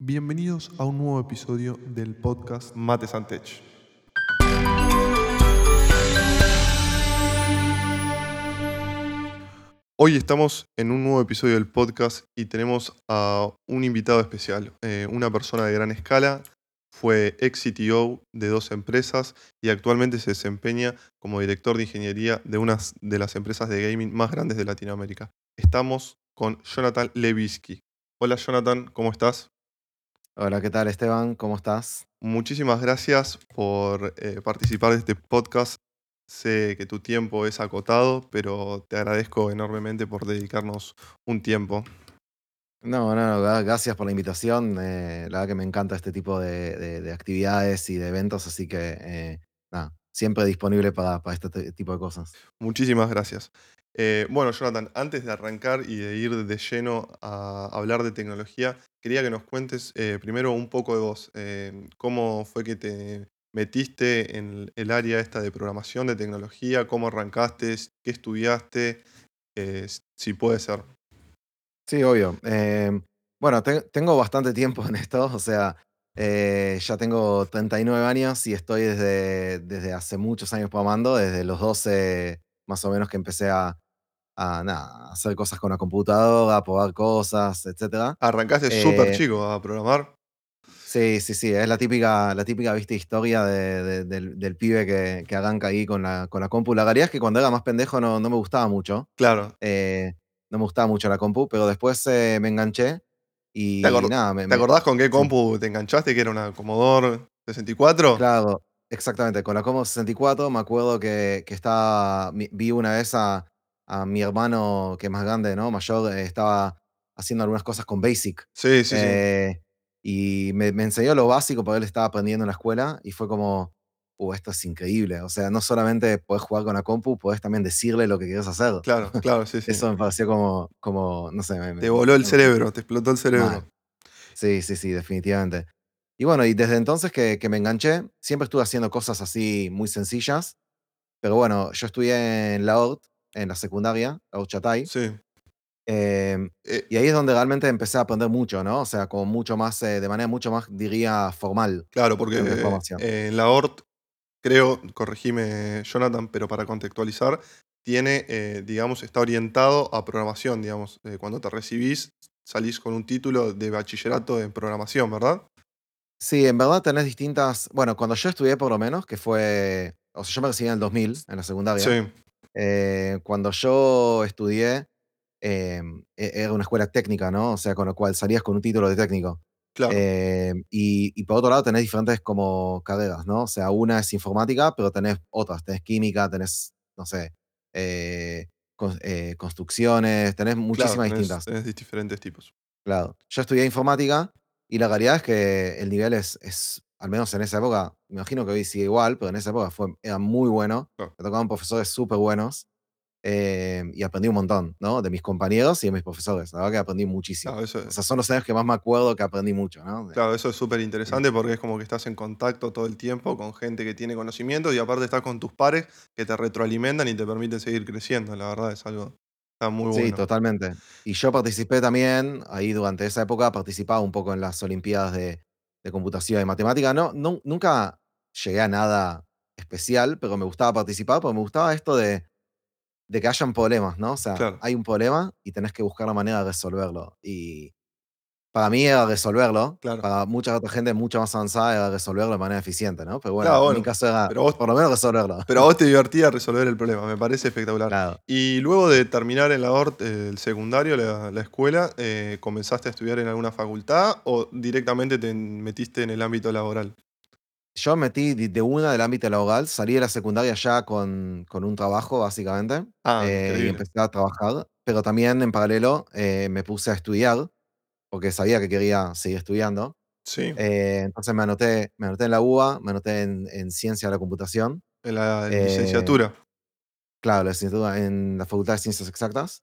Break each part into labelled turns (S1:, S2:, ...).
S1: Bienvenidos a un nuevo episodio del podcast Mates and Tech. Hoy estamos en un nuevo episodio del podcast y tenemos a un invitado especial, eh, una persona de gran escala, fue ex CTO de dos empresas y actualmente se desempeña como director de ingeniería de una de las empresas de gaming más grandes de Latinoamérica. Estamos con Jonathan Levisky. Hola Jonathan, ¿cómo estás?
S2: Hola, ¿qué tal Esteban? ¿Cómo estás?
S1: Muchísimas gracias por eh, participar de este podcast. Sé que tu tiempo es acotado, pero te agradezco enormemente por dedicarnos un tiempo.
S2: No, no, no, gra- gracias por la invitación. eh, la verdad que me encanta este tipo de, de- de actividades y de eventos, así que eh, nada, siempre disponible para, para este t- tipo de cosas.
S1: Muchísimas gracias. Eh, bueno, Jonathan, antes de arrancar y de ir de lleno a hablar de tecnología, quería que nos cuentes eh, primero un poco de vos. Eh, ¿cómo fue que te metiste en el área esta de programación, de tecnología? ¿Cómo arrancaste? ¿Qué estudiaste? Si puede ser.
S2: Sí, obvio. eh, bueno, te- tengo bastante tiempo en esto, o sea, ya tengo 39 años y estoy desde, desde hace muchos años programando, desde los 12 más o menos que empecé a, a, nada, hacer cosas con la computadora, a probar cosas, etcétera.
S1: Arrancaste súper
S2: Eh,
S1: chico a programar.
S2: Sí, sí, sí, es la típica, la típica, viste, historia de- de- del, del pibe que, que arranca ahí con la, con la compu. La realidad es que cuando era más pendejo no, no me gustaba mucho,
S1: Claro.
S2: eh, no me gustaba mucho la compu, pero después eh, me enganché y
S1: ¿Te, acor-
S2: nada, me,
S1: te
S2: me-
S1: acordás con qué
S2: sí,
S1: compu te enganchaste? ¿Que era una Commodore 64?
S2: claro, exactamente, con la Commodore 64 me acuerdo que, que estaba, vi una vez a, a mi hermano que es más grande, ¿no? Mayor, eh, estaba haciendo algunas cosas con Basic.
S1: Sí, sí, sí.
S2: Eh, y me, me enseñó lo básico porque él estaba aprendiendo en la escuela y fue como, uh, esto es increíble. O sea, no solamente podés jugar con la compu, podés también decirle lo que quieres hacer.
S1: Claro, claro, sí, sí.
S2: Eso me pareció como, como no sé, me,
S1: Te voló el
S2: me-
S1: cerebro, te explotó el
S2: mal.
S1: cerebro.
S2: Sí, sí, sí, definitivamente. Y bueno, y desde entonces que, que me enganché, siempre estuve haciendo cosas así muy sencillas, pero bueno, yo estudié en la ORT, en la secundaria, la ORT Chatay,
S1: Sí.
S2: em,
S1: Eh,
S2: y ahí es donde realmente empecé a aprender mucho, ¿no? O sea, como mucho más, eh, de manera mucho más, diría, formal.
S1: claro, porque eh, en la ORT, creo, corregime Jonathan, pero para contextualizar, tiene, eh, digamos, está orientado a programación, digamos. Cuando te recibís, salís con un título de bachillerato en programación, ¿verdad?
S2: Sí, en verdad tenés distintas. Bueno, cuando yo estudié, por lo menos, que fue. O sea, yo me recibí en el 2000, en la secundaria.
S1: Sí,
S2: eh, cuando yo estudié, em, e- era una escuela técnica, ¿no? O sea, con lo cual salías con un título de técnico.
S1: claro,
S2: Em, y, y por otro lado, tenés diferentes como carreras, ¿no? O sea, una es informática, pero tenés otras. Tenés química, tenés, no sé, eh, cons- eh, construcciones, tenés
S1: claro,
S2: muchísimas
S1: tenés,
S2: distintas.
S1: tenés diferentes tipos.
S2: Claro. Yo estudié informática y la realidad es que el nivel es, es, al menos en esa época, me imagino que hoy sigue igual, pero en esa época fue, era muy bueno. Me tocaban profesores súper buenos eh, y aprendí un montón, ¿no? De mis compañeros y de mis profesores. La verdad que aprendí muchísimo.
S1: Claro, eso,
S2: O sea, son los años que más me acuerdo que aprendí mucho, ¿no?
S1: Claro, eso es súper
S2: sí.
S1: interesante porque es como que estás en contacto todo el tiempo con gente que tiene conocimiento y aparte estás con tus pares que te retroalimentan y te permiten seguir creciendo. La verdad es algo está muy
S2: Sí,
S1: bueno.
S2: totalmente. Y yo participé también, ahí durante esa época, participaba un poco en las Olimpiadas de, de Computación y Matemática. No, nu- nunca llegué a nada especial, pero me gustaba participar porque me gustaba esto de, de que hayan problemas, ¿no? O sea,
S1: Claro.
S2: hay un problema y tenés que buscar la manera de resolverlo. Y para mí era resolverlo,
S1: Claro.
S2: para mucha otra gente mucho más avanzada era resolverlo de manera eficiente, ¿no? Pero bueno,
S1: Claro,
S2: en mi caso era
S1: pero vos,
S2: por lo menos resolverlo.
S1: pero a vos te divertía resolver el problema, me parece espectacular.
S2: Claro.
S1: Y luego de terminar en la ORT, eh, el secundario, la, la escuela, eh, ¿comenzaste a estudiar en alguna facultad o directamente te metiste en el ámbito laboral?
S2: Yo metí de una del ámbito laboral, salí de la secundaria ya con, con un trabajo, básicamente,
S1: Ah,
S2: eh, y empecé a trabajar, pero también en paralelo eh, me puse a estudiar, porque sabía que quería seguir estudiando.
S1: Sí,
S2: Eh, entonces me anoté, me anoté en la UBA, me anoté en, en Ciencia de la Computación,
S1: en la
S2: eh,
S1: licenciatura.
S2: claro, la licenciatura en la Facultad de Ciencias Exactas.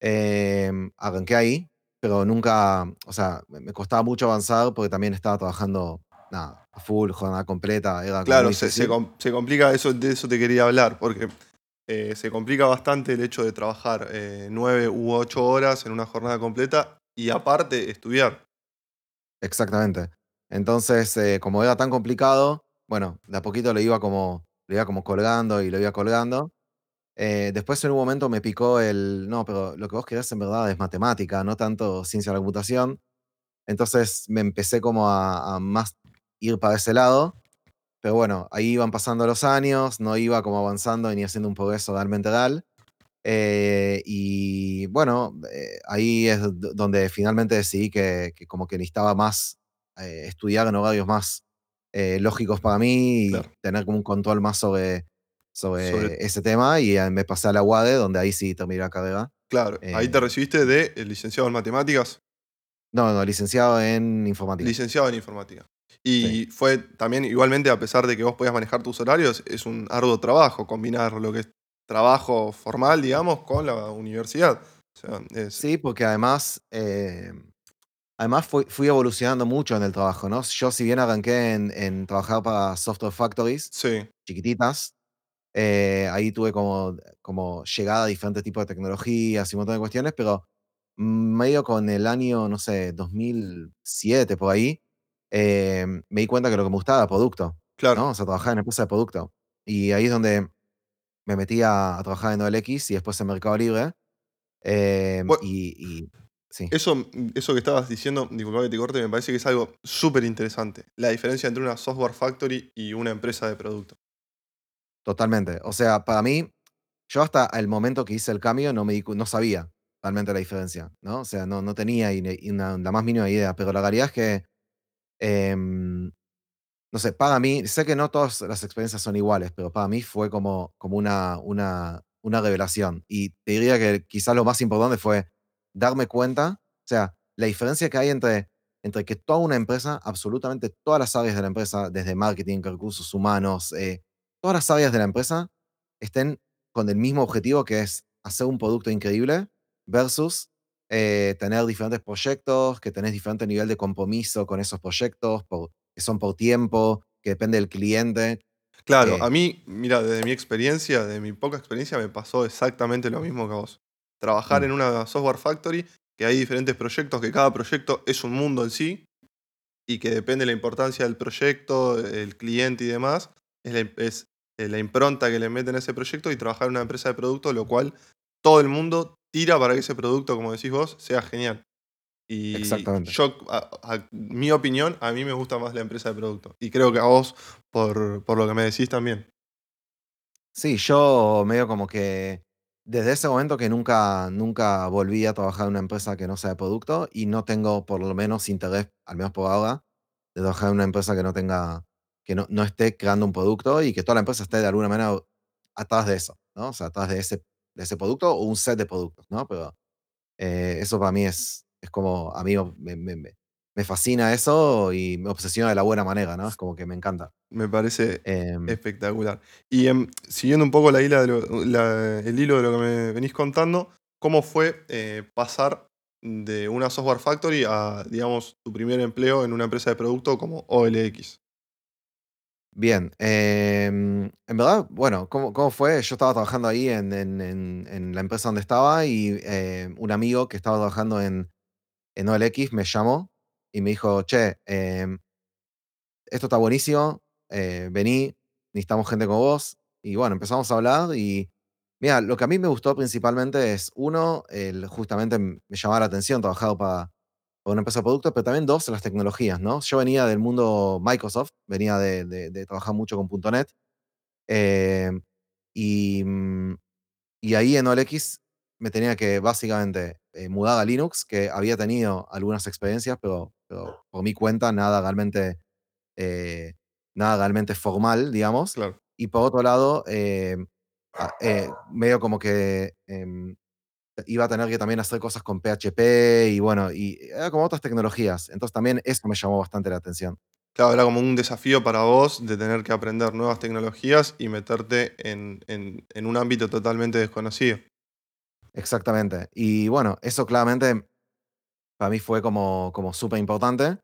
S2: Em, arranqué ahí, pero nunca, o sea, me costaba mucho avanzar porque también estaba trabajando, nada, a full, jornada completa, era
S1: Claro, se, se se complica, eso, de eso te quería hablar, porque eh, se complica bastante el hecho de trabajar eh, nueve u ocho horas en una jornada completa y aparte estudiar.
S2: exactamente. Entonces, eh, como era tan complicado, bueno, de a poquito lo iba como lo iba como colgando y lo iba colgando. Eh, después en un momento me picó el, no, pero lo que vos querés en verdad es matemática, no tanto ciencia de la computación. Entonces me empecé como a, a más ir para ese lado, pero bueno, ahí iban pasando los años, no iba como avanzando ni haciendo un progreso realmente real. Eh, y bueno, eh, ahí es donde finalmente decidí que, que como que necesitaba más eh, estudiar en horarios más lógicos para mí y tener como un control más sobre,
S1: Sobre,
S2: sobre ese tema. Y me pasé a la UADE, donde ahí sí terminé la carrera.
S1: claro, ahí te recibiste de licenciado en matemáticas,
S2: no, no, licenciado en informática.
S1: licenciado en informática.
S2: Sí.
S1: Y fue también, igualmente, a pesar de que vos podías manejar tus horarios, es un arduo trabajo combinar lo que es trabajo formal, digamos, con la universidad. O sea, es,
S2: Sí, porque además, eh, además fui, fui evolucionando mucho en el trabajo, ¿no? Yo si bien arranqué en, en trabajar para software factories
S1: sí,
S2: chiquititas, eh, ahí tuve como, como llegada a diferentes tipos de tecnologías y un montón de cuestiones, pero medio con el año, no sé, 2007 por ahí, eh, me di cuenta que lo que me gustaba era producto,
S1: claro.
S2: ¿no? O sea, trabajar en empresa de producto. Y ahí es donde me metí a, a trabajar en OLX y después en Mercado Libre. em,
S1: Bueno,
S2: y, y sí.
S1: eso, eso que estabas diciendo, disculpa que te corte, me parece que es algo súper interesante. La diferencia entre una software factory y una empresa de producto.
S2: Totalmente. O sea, para mí, yo hasta el momento que hice el cambio no me di no sabía realmente la diferencia, ¿no? O sea, no no tenía una la más mínima idea, pero la realidad es que, em, no sé, para mí, sé que no todas las experiencias son iguales, pero para mí fue como como una una una revelación. Y te diría que quizás lo más importante fue darme cuenta, o sea, la diferencia que hay entre entre que toda una empresa, absolutamente todas las áreas de la empresa, desde marketing, recursos humanos, eh, todas las áreas de la empresa estén con el mismo objetivo, que es hacer un producto increíble versus, eh, tener diferentes proyectos, que tenés diferente nivel de compromiso con esos proyectos, que son por tiempo, que depende del cliente,
S1: Claro, a
S2: eh,
S1: mí, mira, desde mi experiencia, de mi poca experiencia, me pasó exactamente lo mismo que a vos. Trabajar
S2: mm,
S1: en una software factory, que hay diferentes proyectos, que cada proyecto es un mundo en sí, y que depende de la importancia del proyecto, el cliente y demás, es la, es, eh, la impronta que le meten a ese proyecto y trabajar en una empresa de producto, lo cual todo el mundo tira para que ese producto, como decís vos, sea genial. Y
S2: exactamente.
S1: yo, a, a mi opinión, a mí me gusta más la empresa de producto. Y creo que a vos, por, por lo que me decís también.
S2: Sí, yo medio como que desde ese momento que nunca nunca volví a trabajar en una empresa que no sea de producto, y no tengo por lo menos interés, al menos por ahora, de trabajar en una empresa que no tenga que no no esté creando un producto y que toda la empresa esté de alguna manera atrás de eso, ¿no? O sea, atrás de ese de ese producto o un set de productos, ¿no? Pero, eh, eso para mí es es como a mí me me fascina eso y me obsesiona de la buena manera, ¿no? Es como que me encanta.
S1: Me parece
S2: Em,
S1: espectacular. Y em, siguiendo un poco la hila de lo- la- el hilo de lo que me venís contando, ¿cómo fue eh, pasar de una software factory a, digamos, tu primer empleo en una empresa de producto como OLX?
S2: Bien, em, en verdad, bueno, ¿cómo, cómo fue? Yo estaba trabajando ahí en, en- en- en la empresa donde estaba y eh, un amigo que estaba trabajando en, en OLX me llamó y me dijo, che, em, esto está buenísimo, eh, vení, necesitamos gente como vos. Y bueno, empezamos a hablar y mira, lo que a mí me gustó principalmente es, uno, el, justamente me llamaba la atención trabajar para, una empresa de producto, pero también dos, las tecnologías, ¿no? Yo venía del mundo Microsoft, venía de, de- trabajar mucho con .NET Em, y, mm, y ahí en OLX me tenía que básicamente eh, mudar a Linux, que había tenido algunas experiencias, pero, pero por mi cuenta nada realmente, eh, nada realmente formal, digamos.
S1: Claro.
S2: Y por otro lado, eh, medio como que em, iba a tener que también hacer cosas con PHP y bueno, y era como otras tecnologías. Entonces también eso me llamó bastante la atención.
S1: Claro, era como un desafío para vos de tener que aprender nuevas tecnologías y meterte en, en- en un ámbito totalmente desconocido.
S2: Exactamente. Y bueno, eso claramente para mí fue como, como súper importante.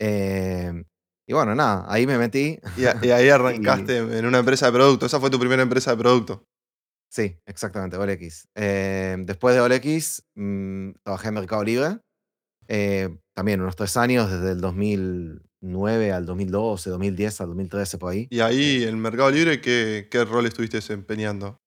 S2: Em, y bueno, nada, ahí me metí.
S1: Y, a- y ahí
S2: y
S1: arrancaste en una empresa de producto. Esa fue tu primera empresa de producto.
S2: sí, exactamente, OLX. Em, después de OLX, mm, trabajé en Mercado Libre. Eh, también unos 3 años, desde el 2009 al 2012, 2010 al 2013, por ahí.
S1: Y
S2: Eh
S1: ahí, en Mercado Libre, ¿qué qué rol estuviste desempeñando?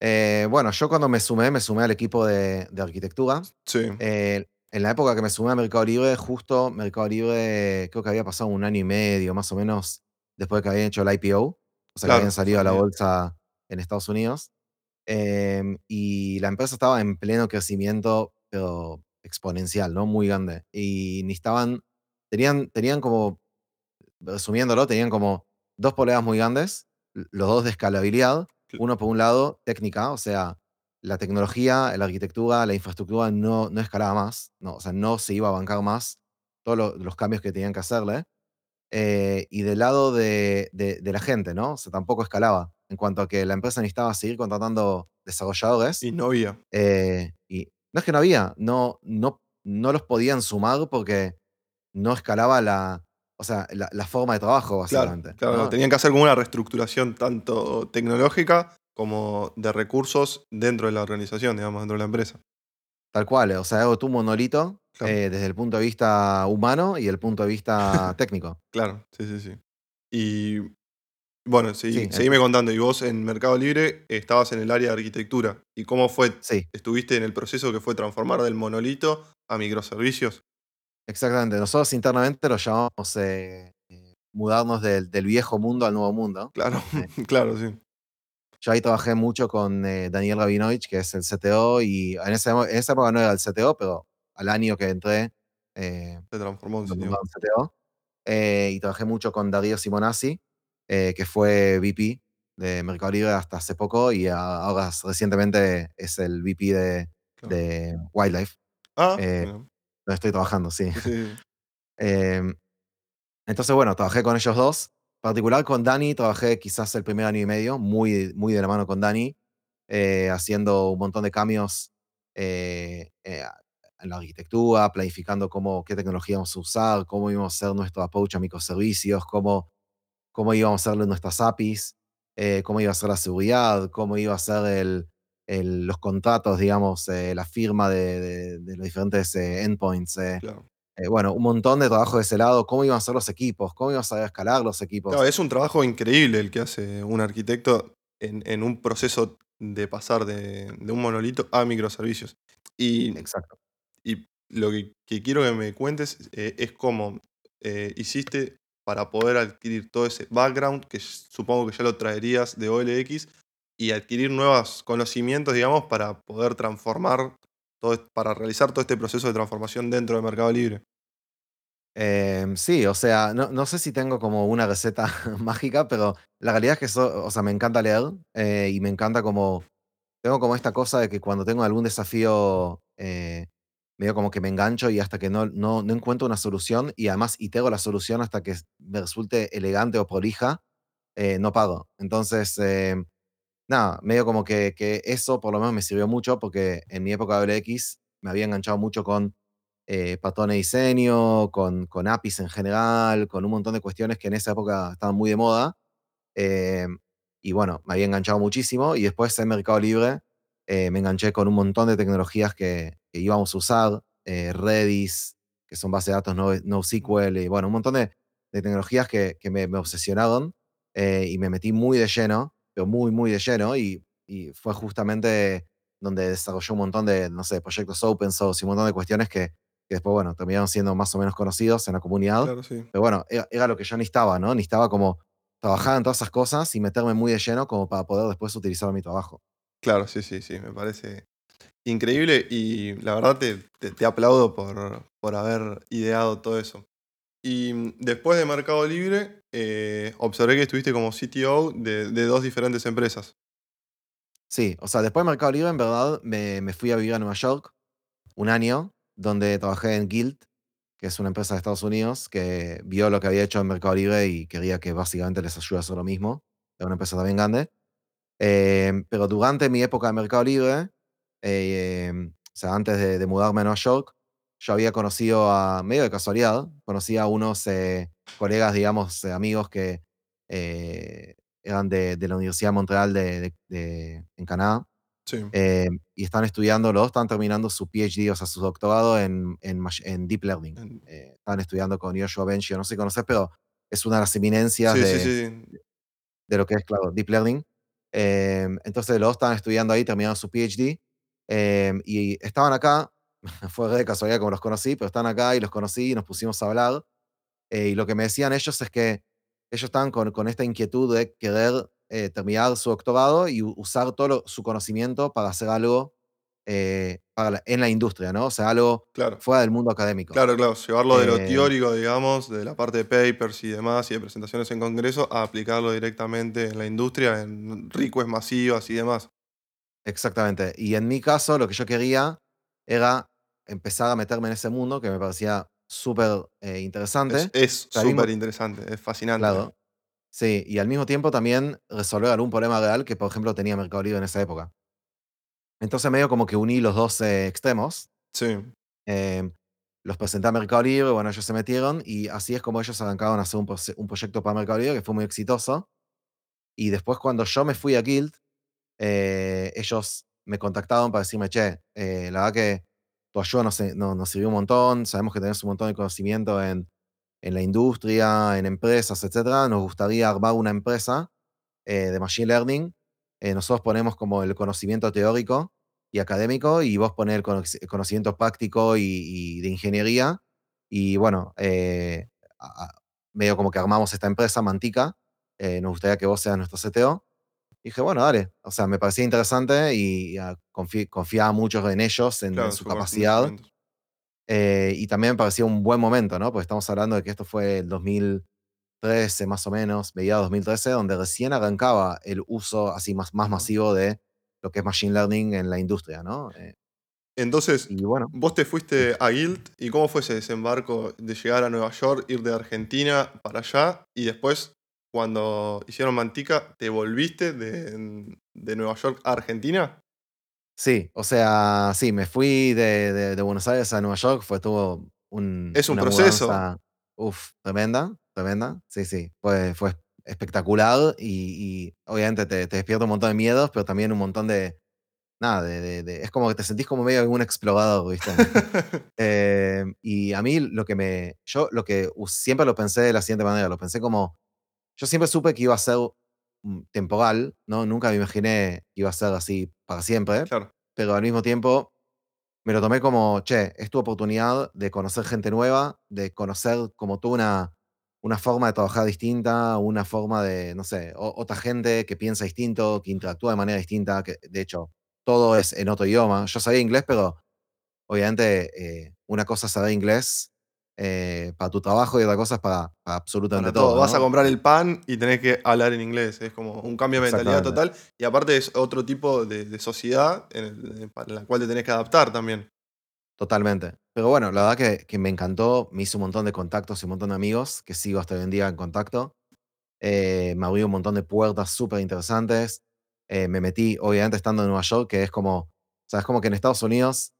S2: Eh, bueno, yo cuando me sumé, me sumé al equipo de de arquitectura.
S1: Sí.
S2: Eh, en la época que me sumé a Mercado Libre, justo Mercado Libre creo que había pasado 1 año y medio, más o menos, después de que habían hecho el IPO, o sea, que habían
S1: Claro,
S2: salido a la bolsa en Estados Unidos. Em, y la empresa estaba en pleno crecimiento, pero exponencial, ¿no? Muy grande. Y necesitaban tenían tenían como, resumiéndolo, tenían como 2 problemas muy grandes, los 2 de escalabilidad. Uno, por un lado, técnica, o sea, la tecnología, la arquitectura, la infraestructura no no escalaba más, no, o sea, no se iba a bancar más todos lo los cambios que tenían que hacerle. Eh, y del lado de de de la gente, ¿no? O sea, tampoco escalaba, en cuanto a que la empresa necesitaba seguir contratando desarrolladores,
S1: Y no había.
S2: eh, y no es que no había, no no no los podían sumar porque no escalaba la o sea, la la forma de trabajo, básicamente,
S1: claro,
S2: ¿no?
S1: tenían que hacer como una reestructuración tanto tecnológica como de recursos dentro de la organización, digamos, dentro de la empresa.
S2: Tal cual, o sea, algo tu monolito,
S1: Claro.
S2: eh, desde el punto de vista humano y el punto de vista técnico.
S1: Claro, sí, sí, sí. Y bueno,
S2: Sí, en
S1: seguime contando. Y vos en Mercado Libre estabas en el área de arquitectura, ¿y cómo fue?
S2: Sí.
S1: ¿Estuviste en el proceso que fue transformar del monolito a microservicios?
S2: Exactamente. Nosotros internamente lo llamamos, eh, eh, mudarnos del del viejo mundo al nuevo mundo.
S1: Claro,
S2: Eh
S1: claro, sí.
S2: Yo ahí trabajé mucho con, eh, Daniel Rabinovich, que es el CTO, y en ese mo en esa época no era el CTO, pero al año que entré, eh,
S1: Se transformó en CTO.
S2: y trabajé mucho con Darío Simonazzi, que fue VP de Mercado Libre hasta hace poco, y ahora recientemente es el VP de
S1: Claro.
S2: de Wildlife,
S1: Ah, mira.
S2: Donde estoy trabajando, sí. Em, entonces, bueno, trabajé con ellos 2. Particular con Dani, trabajé quizás el primer año y medio, muy muy de la mano con Dani, eh, haciendo un montón de cambios, eh, eh, en la arquitectura, planificando cómo qué tecnología íbamos a usar, cómo íbamos a hacer nuestro approach a microservicios, cómo cómo íbamos a hacerle nuestras APIs, cómo iba a ser la seguridad, cómo iba a ser el el los contratos, digamos, eh, la firma de de de los diferentes, eh, endpoints, eh,
S1: Claro.
S2: eh, bueno, un montón de trabajo de ese lado, cómo iban a ser los equipos, cómo íbamos a escalar los
S1: Claro,
S2: equipos.
S1: es un trabajo increíble el que hace un arquitecto en en un proceso de pasar de de un monolito a microservicios. Y
S2: Exacto.
S1: y lo que que quiero que me cuentes, es cómo, hiciste para poder adquirir todo ese background, que supongo que ya lo traerías de OLX, y adquirir nuevos conocimientos, digamos, para poder transformar todo para realizar todo este proceso de transformación dentro de Mercado Libre.
S2: Em, sí, o sea, no no sé si tengo como una receta mágica, pero la realidad es que so o sea, me encanta leer, eh, y me encanta como tengo como esta cosa de que cuando tengo algún desafío, eh, medio como que me engancho y hasta que no no no encuentro una solución, y además itero la solución hasta que me resulte elegante o prolija, eh, no paro. Entonces, em, nada, medio como que que eso por lo menos me sirvió mucho, porque en mi época de OLX me había enganchado mucho con, eh, patrones de diseño, con con APIs en general, con un montón de cuestiones que en esa época estaban muy de moda. Em, y bueno, me había enganchado muchísimo, y después en Mercado Libre, eh, me enganché con un montón de tecnologías que que íbamos a usar, eh, Redis, que son bases de datos no NoSQL, y bueno, un montón de de tecnologías que que me me obsesionaron, eh, y me metí muy de lleno, pero muy, muy de lleno, y y fue justamente donde desarrollé un montón de, no sé, proyectos open source y un montón de cuestiones que que después, bueno, terminaron siendo más o menos conocidos en la comunidad.
S1: Claro, sí.
S2: Pero bueno, era era lo que yo necesitaba, ¿no? Necesitaba como trabajar en todas esas cosas y meterme muy de lleno como para poder después utilizarlo en mi trabajo.
S1: Claro, sí, sí, sí, me parece increíble y la verdad te te te aplaudo por por haber ideado todo eso. Y, después de Mercado Libre, eh, observé que estuviste como CTO de de 2 diferentes empresas.
S2: Sí, o sea, después de Mercado Libre, en verdad, me me fui a vivir a Nueva York, 1 año, donde trabajé en Guild, que es una empresa de Estados Unidos, que vio lo que había hecho en Mercado Libre y quería que básicamente les ayude a hacer lo mismo. Era una empresa también grande. Em, pero durante mi época de Mercado Libre, em, o sea, antes de de mudarme a Nueva York, yo había conocido a medio de casualidad, conocí a unos, eh, colegas, digamos, eh, amigos que, eh, eran de de la Universidad de Montreal de de en Canadá.
S1: Sí.
S2: eh, y están estudiando, los dos están terminando su PhD, o sea, su doctorado en, en, en Deep Learning.
S1: En-
S2: Eh, están estudiando con Yoshua Bengio, no sé si conoces, pero es una de las eminencias
S1: Sí,
S2: de,
S1: sí,
S2: de lo que es, claro, Deep Learning. Em, entonces los dos estaban estudiando ahí, terminaron su PhD, y estaban acá, fue de casualidad como los conocí, pero estaban acá y los conocí y nos pusimos a hablar. eh, y lo que me decían ellos es que ellos estaban con, con esta inquietud de querer eh, terminar su doctorado y usar todo lo- su conocimiento para hacer algo eh, para la- en la industria, ¿no? O sea, algo
S1: Claro.
S2: fuera del mundo académico.
S1: Claro, claro, llevarlo de lo
S2: Eh,
S1: teórico, digamos, de la parte de papers y demás, y de presentaciones en congreso, a aplicarlo directamente en la industria, en requests masivas y demás.
S2: Exactamente. Y en mi caso, lo que yo quería era empezar a meterme en ese mundo que me parecía súper eh,
S1: Es
S2: interesante.
S1: es súper interesante, es fascinante.
S2: Claro. Sí, y al mismo tiempo también resolver algún problema real que, por ejemplo, tenía Mercado Libre en esa época. Entonces, medio como que uní los dos eh, extremos.
S1: Sí,
S2: em, los presenté a Mercado Libre, bueno, ellos se metieron y así es como ellos arrancaron a hacer un, un proyecto para Mercado Libre que fue muy exitoso. Y después, cuando yo me fui a Guild, eh, ellos me contactaron para decirme, che, eh, la verdad que tu ayuda nos, no- nos sirvió un montón, sabemos que tenés un montón de conocimiento en, en la industria, en empresas, etcétera. Nos gustaría armar una empresa eh, de Machine Learning. Eh, nosotros ponemos como el conocimiento teórico y académico y vos ponés el conoc- el conocimiento práctico y, de ingeniería. Y bueno, eh, medio como que armamos esta empresa, Mantica. eh, nos gustaría que vos seas nuestro CTO. Dije, bueno, dale. O sea, me parecía interesante y ah, confi- confiaba mucho en ellos, en, en
S1: claro,
S2: su
S1: su
S2: capacidad. eh, y también me parecía un buen momento, ¿no? Porque estamos hablando de que esto fue el 2013, más o menos, mediados 2013, donde recién arrancaba el uso así más, más masivo de lo que es Machine Learning en la industria, ¿no? Eh,
S1: Entonces,
S2: y bueno,
S1: vos te fuiste a Guild, ¿y cómo fue ese desembarco de llegar a Nueva York, ir de Argentina para allá, y después, cuando hicieron Mantica, te volviste de, de Nueva York a Argentina?
S2: sí, o sea, sí, me fui de, de- de Buenos Aires a Nueva York, fue tuvo un,
S1: Es un
S2: una
S1: proceso.
S2: mudanza, uf, tremenda, tremenda, sí, sí, fue, fue espectacular y, y obviamente te, te despierta un montón de miedos, pero también un montón de, nada, de, es como que te sentís como medio un explorador, ¿viste? Eh, y a mí lo que me, yo lo que siempre lo pensé de la siguiente manera, lo pensé como, yo siempre supe que iba a ser mm, temporal, ¿no? Nunca me imaginé que iba a ser así para siempre,
S1: claro,
S2: pero al mismo tiempo me lo tomé como, che, es tu oportunidad de conocer gente nueva, de conocer como tú una, una forma de trabajar distinta, una forma de, no sé, o- otra gente que piensa distinto, que interactúa de manera distinta, que de hecho todo es en otro idioma. Yo sabía inglés, pero obviamente eh, una cosa es saber inglés eh, para tu trabajo y otra cosa es para, para absolutamente
S1: para todo.
S2: todo.
S1: Vas a
S2: ¿no?
S1: comprar el pan y tenés que hablar en inglés. Es como un cambio de mentalidad total. Y aparte es otro tipo de, de sociedad en, el- para la cual te tenés que adaptar también.
S2: Totalmente. Pero bueno, la verdad que, que me encantó, me hizo un montón de contactos y un montón de amigos que sigo hasta hoy en día en contacto. Eh, me abrió un montón de puertas súper interesantes. Eh, me metí, obviamente, estando en Nueva York, que es como, o sea, es como que en Estados Unidos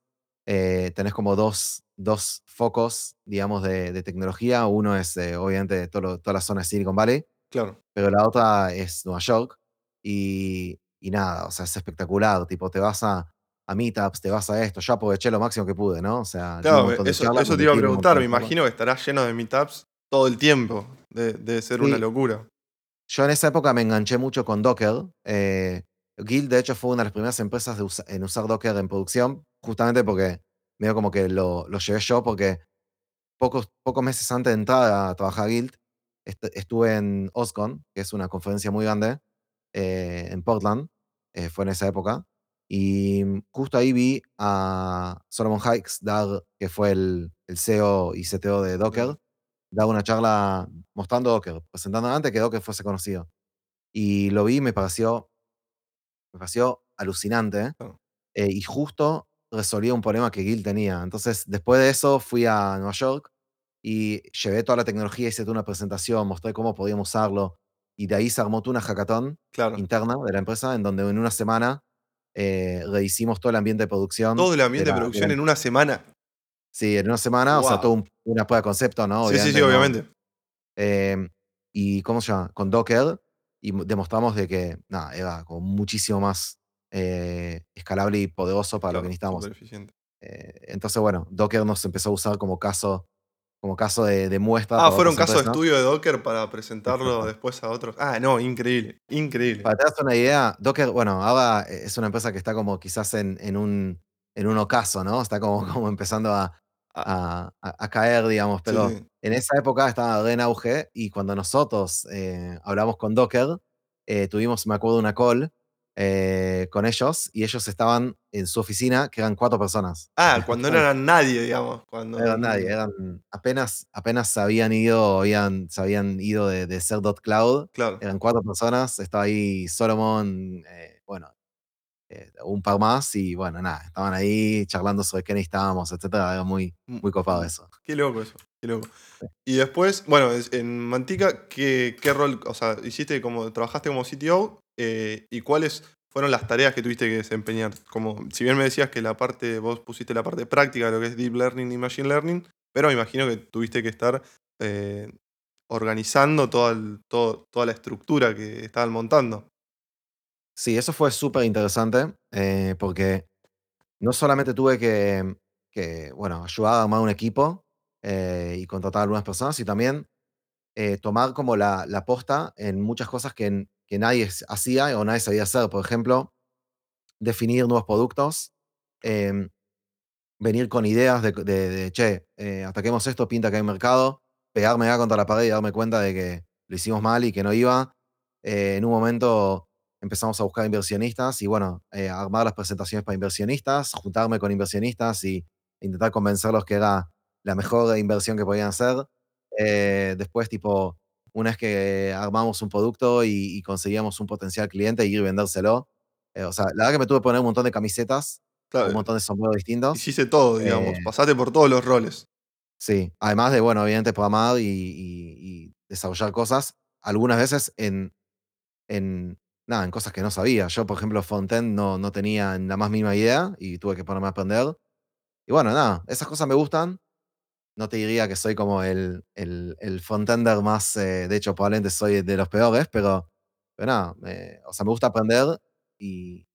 S2: eh, tenés como dos, dos focos, digamos, de, de tecnología. Uno es, eh, obviamente, todo lo- toda la zona de Silicon Valley,
S1: Claro.
S2: pero la otra es Nueva York. Y, y nada, o sea, es espectacular. Tipo, te vas a, a meetups, te vas a esto. Yo aproveché lo máximo que pude, ¿no? O sea,
S1: Claro, eso,
S2: charlas,
S1: eso te iba a preguntar. Me imagino que estará lleno de meetups todo el tiempo. De- Debe ser una locura.
S2: Yo en esa época me enganché mucho con Docker. eh, Guild, de hecho, fue una de las primeras empresas de usa- en usar Docker en producción, justamente porque medio como que lo, lo llevé yo, porque pocos, pocos meses antes de entrar a trabajar a Guild, est- estuve en OSCON, que es una conferencia muy grande, eh, en Portland, eh, fue en esa época, y justo ahí vi a Solomon Hikes dar, que fue el, el CEO y CTO de Docker, dar una charla mostrando Docker, presentando antes que Docker fuese conocido. Y lo vi y me pareció, me pareció alucinante.
S1: claro.
S2: eh, y justo resolvió un problema que Gil tenía. Entonces, después de eso, fui a Nueva York y llevé toda la tecnología, hice toda una presentación, mostré cómo podíamos usarlo. Y de ahí se armó una hackathon
S1: Claro.
S2: interna de la empresa, en donde en una semana eh, rehicimos todo el ambiente de producción.
S1: Todo el ambiente de
S2: la- de
S1: producción
S2: la-
S1: en una semana.
S2: sí, en una semana, o sea,
S1: Wow.
S2: todo un- una prueba de concepto, ¿no?
S1: Sí, sí, sí,
S2: no-
S1: obviamente.
S2: eh, y cómo se llama, con Docker, y mo- demostramos de que nada, era como muchísimo más eh, escalable y poderoso para lo que necesitamos. Eh, entonces, bueno, Docker nos empezó a usar como caso, como caso de, de muestra
S1: Ah, ¿fueron casos de estudio de Docker para presentarlo después a otros? Ah, no, increíble, increíble.
S2: Para que te hagas una idea, Docker, bueno, ahora es una empresa que está como quizás en, en un, en un ocaso, ¿no? Está como, como empezando a, a, a- a caer, digamos, pero
S1: sí.
S2: en esa época estaba re en auge y cuando nosotros eh, hablamos con Docker, eh, tuvimos, me acuerdo, una call eh, con ellos y ellos estaban en su oficina, que eran cuatro personas.
S1: Ah, cuando no eran nadie, digamos. Cuando.
S2: No eran nadie, eran apenas, apenas se habían ido, habían, se habían ido de, de ser .cloud,
S1: Claro.
S2: eran cuatro personas, estaba ahí Solomon, eh, bueno, eh, un par más y bueno, nada, estaban ahí charlando sobre qué necesitábamos, etcétera, era muy,
S1: Mm,
S2: muy copado
S1: mm,
S2: eso.
S1: Qué loco eso, qué loco. Y después, bueno, en Mantica, ¿qué, qué rol, o sea, hiciste como, trabajaste como CTO eh, y cuáles fueron las tareas que tuviste que desempeñar? Como, si bien me decías que la parte, vos pusiste la parte práctica de lo que es Deep Learning y Machine Learning, pero me imagino que tuviste que estar eh, organizando toda, el- todo- toda la estructura que estaban montando.
S2: Sí, eso fue súper interesante eh, porque no solamente tuve que, bueno, ayudar a armar un equipo eh, y contratar a algunas personas, y también eh, tomar como la, posta en muchas cosas que, nadie hacía o nadie sabía hacer. Por ejemplo, definir nuevos productos, em, venir con ideas de, che, ataquemos esto, pinta que hay mercado, pegarme acá contra la pared y darme cuenta de que lo hicimos mal y que no iba. En un momento empezamos a buscar inversionistas y bueno, eh, armar las presentaciones para inversionistas, juntarme con inversionistas y intentar convencerlos que era la mejor inversión que podían hacer. Eh, después, tipo, una vez que armamos un producto y, y conseguíamos un potencial cliente, ir y vendérselo. Eh, o sea, la verdad que me tuve que poner un montón de camisetas, un
S1: Claro,
S2: montón de sombreros distintos.
S1: hiciste todo, digamos,
S2: Eh,
S1: pasaste por todos los roles.
S2: sí, además de, bueno, obviamente programar y, y- y desarrollar cosas, algunas veces en, en, nada, en cosas que no sabía. Yo, por ejemplo, frontend no, no tenía la más mínima idea y tuve que ponerme a aprender. Y bueno, nada, esas cosas me gustan. No te diría que soy como el, el, el frontender más, eh, de hecho, probablemente soy de los peores, pero, pero nada, o sea, me gusta aprender y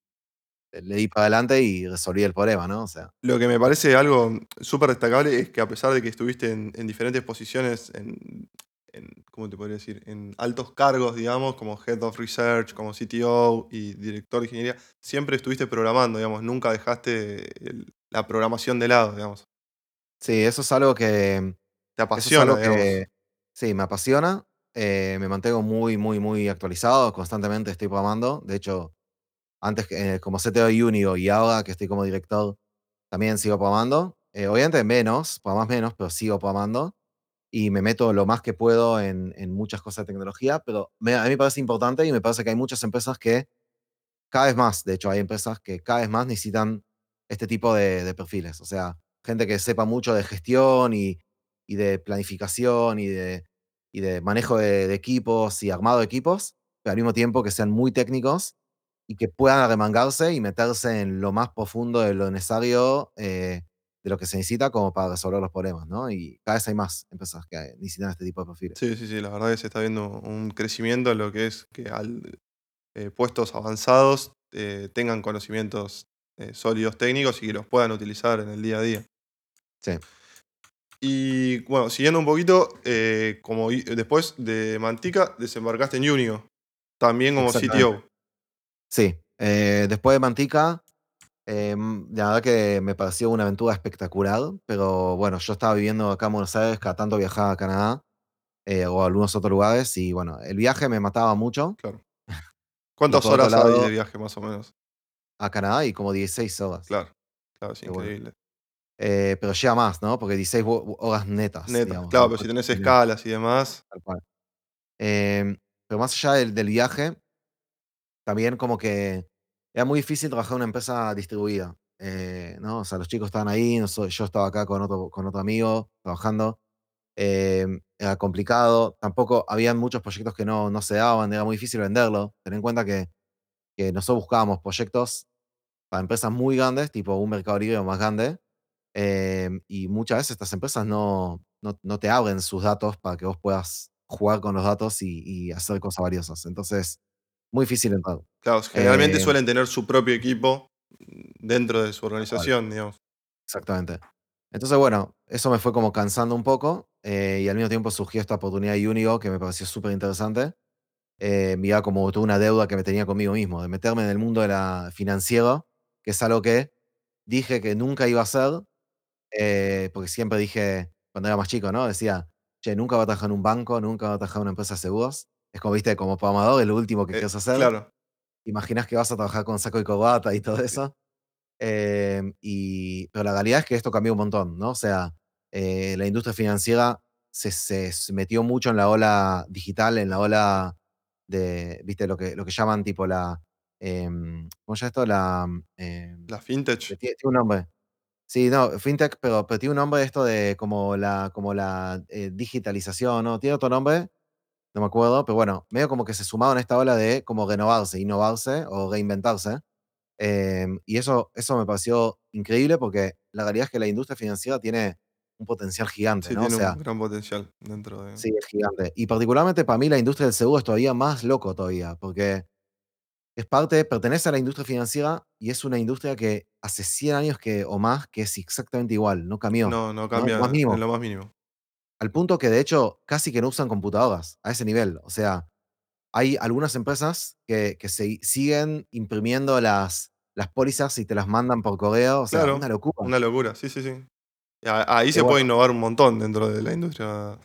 S2: le di para adelante y resolví el problema, ¿no? O sea,
S1: Lo que me parece algo súper destacable es que a pesar de que estuviste en, en diferentes posiciones, en, en, ¿cómo te podría decir? En altos cargos, digamos, como Head of Research, como CTO y Director de Ingeniería, siempre estuviste programando, digamos, nunca dejaste el- la programación de lado, digamos.
S2: sí, eso es algo que,
S1: Te
S2: eso es
S1: apasiona,
S2: algo
S1: digamos.
S2: que, sí, me apasiona. eh, me mantengo muy, muy, muy actualizado, constantemente estoy programando. De hecho, antes que, eh, como CTO de Unigo y ahora que estoy como director, también sigo programando. Eh, obviamente menos, programas menos, pero sigo programando. Y me meto lo más que puedo en, en muchas cosas de tecnología, pero me- a mí me parece importante y me parece que hay muchas empresas que cada vez más, de hecho, hay empresas que cada vez más necesitan este tipo de, de perfiles, o sea, gente que sepa mucho de gestión y, y de planificación y de, y de manejo de, de equipos y armado de equipos, pero al mismo tiempo que sean muy técnicos y que puedan arremangarse y meterse en lo más profundo de lo necesario eh, de lo que se necesita como para resolver los problemas, ¿no? Y cada vez hay más empresas que necesitan este tipo de perfiles.
S1: Sí, sí, sí, la verdad que se está viendo un crecimiento en lo que es que al eh, puestos avanzados eh, tengan conocimientos eh, sólidos técnicos y que los puedan utilizar en el día a día.
S2: Sí,
S1: Y bueno, siguiendo un poquito, como después de Mantica desembarcaste en Unio, también como. CTO.
S2: Sí, después de Mantica, em, la verdad que me pareció una aventura espectacular, pero bueno, yo estaba viviendo acá en Buenos Aires, cada tanto viajaba a Canadá eh, o a algunos otros lugares y bueno, el viaje me mataba mucho
S1: Claro. ¿Cuántas horas hay de
S2: lado
S1: viaje más o menos?
S2: a Canadá y como 16 horas,
S1: Claro, claro, es
S2: bueno.
S1: increíble.
S2: Eh, pero llega más, ¿no? Porque 16 ho- horas netas,
S1: Neta,
S2: digamos,
S1: claro,
S2: ¿no?
S1: pero si tenés escalas y demás,
S2: tal cual. Em, pero más allá del, del viaje, también como que era muy difícil trabajar en una empresa distribuida, eh, ¿no? O sea, los chicos estaban ahí, noso- yo estaba acá con otro, con otro amigo trabajando, em, era complicado, tampoco habían muchos proyectos que no, no se daban, era muy difícil venderlo. Ten en cuenta que, que nosotros buscábamos proyectos para empresas muy grandes, tipo un mercado libre o más grande, em, y muchas veces estas empresas no, no, no te abren sus datos para que vos puedas jugar con los datos y, y hacer cosas valiosas. Entonces, muy difícil entrar.
S1: Claro, generalmente
S2: Eh
S1: suelen tener su propio equipo dentro de su organización, digamos.
S2: Exactamente. Entonces, bueno, eso me fue como cansando un poco, eh, y al mismo tiempo surgió esta oportunidad de Unigo que me pareció superinteresante. Eh, miraba como toda una deuda que me tenía conmigo mismo, de meterme en el mundo de la financiero, que es algo que dije que nunca iba a hacer, eh, porque siempre dije, cuando era más chico, ¿no? Decía: "Che, nunca voy a trabajar en un banco, nunca voy a trabajar en una empresa de seguros". Es como, viste, como programador es lo último que
S1: Eh,
S2: quieres hacer.
S1: claro.
S2: Imaginás que vas a trabajar con saco y corbata y todo eso. Em, y pero la realidad es que esto cambió un montón, ¿no? O sea, eh, la industria financiera se se metió mucho en la ola digital, en la ola de, ¿viste? Lo que lo que llaman tipo la, em, ¿cómo se llama esto? La, em,
S1: ¿La fintech?
S2: tiene un nombre. Sí, no, fintech, pero pero tiene un nombre esto de como la como la, eh, digitalización, ¿no? Tiene otro nombre, no me acuerdo, pero bueno, medio como que se sumaron a esta ola de como renovarse, innovarse o reinventarse. Em, y eso eso me pareció increíble, porque la realidad es que la industria financiera tiene un potencial gigante,
S1: Sí,
S2: ¿no? O
S1: tiene un
S2: sea
S1: gran potencial dentro de
S2: Sí, es gigante. Y particularmente para mí la industria del seguro es todavía más loco todavía, porque es parte pertenece a la industria financiera y es una industria que hace 100 años que o más que es exactamente igual, no cambió,
S1: No, no
S2: ¿no? En lo más
S1: cambia en
S2: mínimo.
S1: lo más mínimo.
S2: Al punto que, de hecho, casi que no usan computadoras, a ese nivel. O sea, hay algunas empresas que que se siguen imprimiendo las las pólizas y te las mandan por correo, o sea,
S1: Claro,
S2: una locura.
S1: una locura, sí, sí, sí. Ahí se puede innovar un montón dentro de la industria